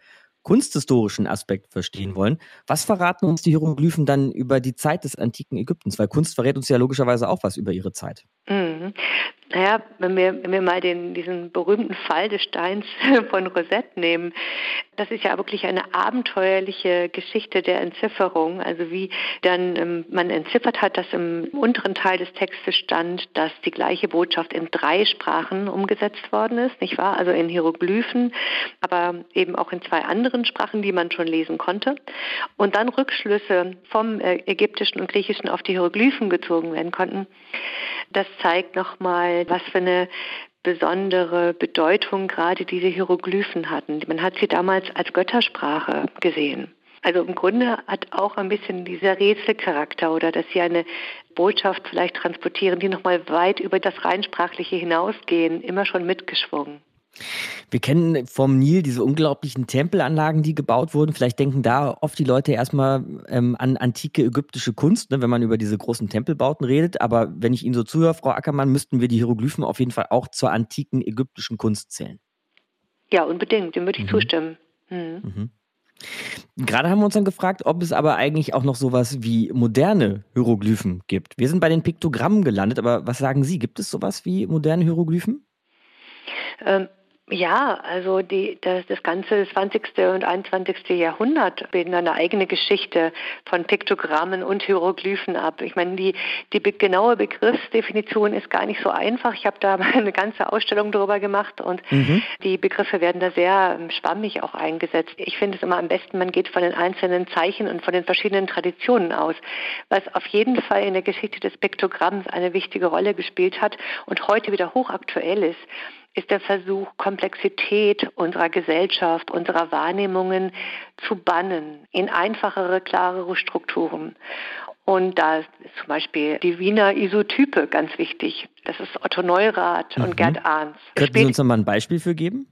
Speaker 2: kunsthistorischen Aspekt verstehen wollen, was verraten uns die Hieroglyphen dann über die Zeit des antiken Ägyptens? Weil Kunst verrät uns ja logischerweise auch was über ihre Zeit.
Speaker 10: Mhm. Naja, wenn wir, wenn wir mal den, diesen berühmten Fall des Steins von Rosette nehmen, das ist ja wirklich eine abenteuerliche Geschichte der Entzifferung. Also wie dann ähm, man entziffert hat, dass im unteren Teil des Textes stand, dass die gleiche Botschaft in drei Sprachen umgesetzt worden ist, nicht wahr? Also in Hieroglyphen, aber eben auch in zwei anderen Sprachen, die man schon lesen konnte. Und dann Rückschlüsse vom äh, Ägyptischen und Griechischen auf die Hieroglyphen gezogen werden konnten. Das zeigt nochmal, was für eine besondere Bedeutung gerade diese Hieroglyphen hatten. Man hat sie damals als Göttersprache gesehen. Also im Grunde hat auch ein bisschen dieser Rätselcharakter oder dass sie eine Botschaft vielleicht transportieren, die nochmal weit über das Reinsprachliche hinausgehen, immer schon mitgeschwungen.
Speaker 2: Wir kennen vom Nil diese unglaublichen Tempelanlagen, die gebaut wurden. Vielleicht denken da oft die Leute erstmal ähm, an antike ägyptische Kunst, ne, wenn man über diese großen Tempelbauten redet. Aber wenn ich Ihnen so zuhöre, Frau Ackermann, müssten wir die Hieroglyphen auf jeden Fall auch zur antiken ägyptischen Kunst zählen.
Speaker 10: Ja, unbedingt, dem würde ich mhm. zustimmen. Mhm.
Speaker 2: Mhm. Gerade haben wir uns dann gefragt, ob es aber eigentlich auch noch sowas wie moderne Hieroglyphen gibt. Wir sind bei den Piktogrammen gelandet, aber was sagen Sie? Gibt es sowas wie moderne Hieroglyphen?
Speaker 10: Ähm, ja, also die, das, das ganze 20. und 21. Jahrhundert bilden eine eigene Geschichte von Piktogrammen und Hieroglyphen ab. Ich meine, die, die genaue Begriffsdefinition ist gar nicht so einfach. Ich habe da eine ganze Ausstellung darüber gemacht und mhm. die Begriffe werden da sehr ähm, schwammig auch eingesetzt. Ich finde es immer am besten, man geht von den einzelnen Zeichen und von den verschiedenen Traditionen aus, was auf jeden Fall in der Geschichte des Piktogramms eine wichtige Rolle gespielt hat und heute wieder hochaktuell ist ist der Versuch, Komplexität unserer Gesellschaft, unserer Wahrnehmungen zu bannen in einfachere, klarere Strukturen. Und da ist zum Beispiel die Wiener Isotype ganz wichtig. Das ist Otto Neurath mhm. und Gerd Ahns.
Speaker 2: Könnten Sie uns noch mal ein Beispiel für geben?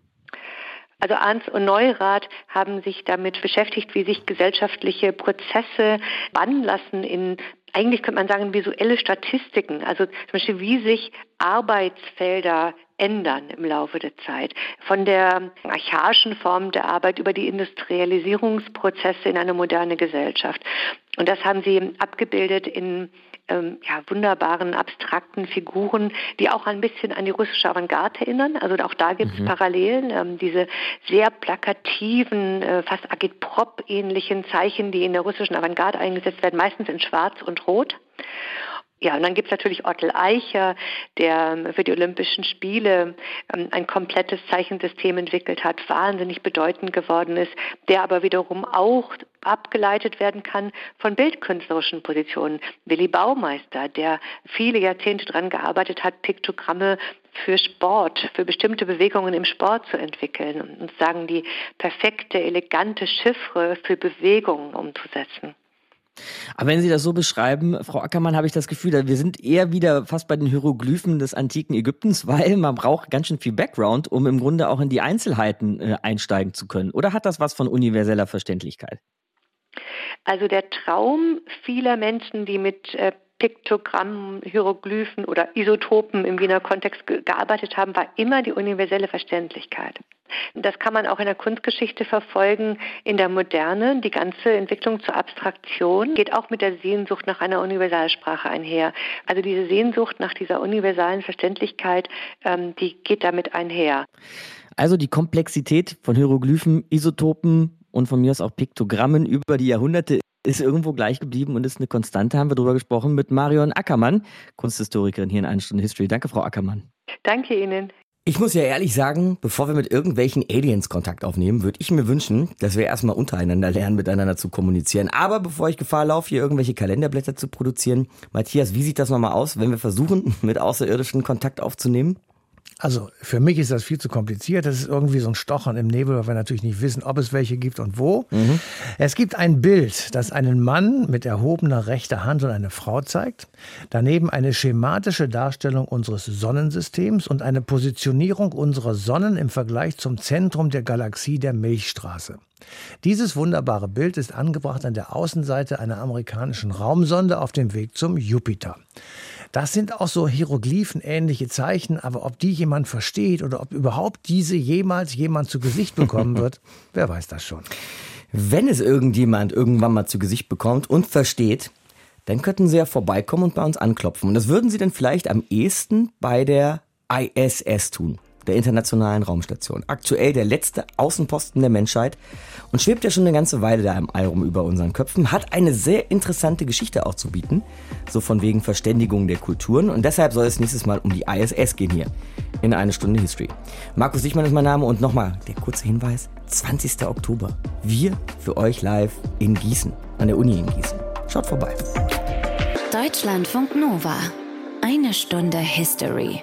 Speaker 10: Also Arndt und Neurath haben sich damit beschäftigt, wie sich gesellschaftliche Prozesse bannen lassen in eigentlich könnte man sagen visuelle Statistiken. Also zum Beispiel wie sich Arbeitsfelder ändern im Laufe der Zeit. Von der archaischen Form der Arbeit über die Industrialisierungsprozesse in eine moderne Gesellschaft. Und das haben sie abgebildet in ähm, ja, wunderbaren, abstrakten Figuren, die auch ein bisschen an die russische Avantgarde erinnern. Also auch da gibt es mhm. Parallelen. Ähm, diese sehr plakativen, äh, fast Agitprop-ähnlichen Zeichen, die in der russischen Avantgarde eingesetzt werden, meistens in Schwarz und Rot. Ja, und dann gibt es natürlich Ottel Eicher, der ähm, für die Olympischen Spiele ähm, ein komplettes Zeichensystem entwickelt hat, wahnsinnig bedeutend geworden ist, der aber wiederum auch abgeleitet werden kann von bildkünstlerischen Positionen. Willi Baumeister, der viele Jahrzehnte daran gearbeitet hat, Piktogramme für Sport, für bestimmte Bewegungen im Sport zu entwickeln und sagen, die perfekte, elegante Chiffre für Bewegungen umzusetzen.
Speaker 2: Aber wenn Sie das so beschreiben, Frau Ackermann, habe ich das Gefühl, wir sind eher wieder fast bei den Hieroglyphen des antiken Ägyptens, weil man braucht ganz schön viel Background, um im Grunde auch in die Einzelheiten äh, einsteigen zu können. Oder hat das was von universeller Verständlichkeit?
Speaker 10: Also der Traum vieler Menschen, die mit äh, Piktogrammen, Hieroglyphen oder Isotopen im Wiener Kontext gearbeitet haben, war immer die universelle Verständlichkeit. Das kann man auch in der Kunstgeschichte verfolgen, in der Moderne. Die ganze Entwicklung zur Abstraktion geht auch mit der Sehnsucht nach einer Universalsprache einher. Also diese Sehnsucht nach dieser universalen Verständlichkeit, ähm, die geht damit einher.
Speaker 2: Also die Komplexität von Hieroglyphen, Isotopen und von mir aus auch Piktogrammen über die Jahrhunderte ist irgendwo gleich geblieben und ist eine Konstante, haben wir darüber gesprochen mit Marion Ackermann, Kunsthistorikerin hier in 1 Stunde History. Danke, Frau Ackermann.
Speaker 10: Danke Ihnen.
Speaker 2: Ich muss ja ehrlich sagen, bevor wir mit irgendwelchen Aliens Kontakt aufnehmen, würde ich mir wünschen, dass wir erstmal untereinander lernen, miteinander zu kommunizieren. Aber bevor ich Gefahr laufe, hier irgendwelche Kalenderblätter zu produzieren, Matthias, wie sieht das nochmal aus, wenn wir versuchen, mit Außerirdischen Kontakt aufzunehmen?
Speaker 4: Also für mich ist das viel zu kompliziert. Das ist irgendwie so ein Stochern im Nebel, weil wir natürlich nicht wissen, ob es welche gibt und wo. Mhm. Es gibt ein Bild, das einen Mann mit erhobener rechter Hand und eine Frau zeigt. Daneben eine schematische Darstellung unseres Sonnensystems und eine Positionierung unserer Sonnen im Vergleich zum Zentrum der Galaxie der Milchstraße. Dieses wunderbare Bild ist angebracht an der Außenseite einer amerikanischen Raumsonde auf dem Weg zum Jupiter. Das sind auch so Hieroglyphen-ähnliche Zeichen, aber ob die jemand versteht oder ob überhaupt diese jemals jemand zu Gesicht bekommen wird, wer weiß das schon.
Speaker 2: Wenn es irgendjemand irgendwann mal zu Gesicht bekommt und versteht, dann könnten Sie ja vorbeikommen und bei uns anklopfen. Und das würden Sie dann vielleicht am ehesten bei der ISS tun der Internationalen Raumstation. Aktuell der letzte Außenposten der Menschheit und schwebt ja schon eine ganze Weile da im All rum über unseren Köpfen, hat eine sehr interessante Geschichte auch zu bieten, so von wegen Verständigung der Kulturen und deshalb soll es nächstes Mal um die ISS gehen hier in eine Stunde History. Markus Sichmann ist mein Name und nochmal der kurze Hinweis, 20. Oktober, wir für euch live in Gießen, an der Uni in Gießen. Schaut vorbei.
Speaker 11: Deutschlandfunk Nova, eine Stunde History.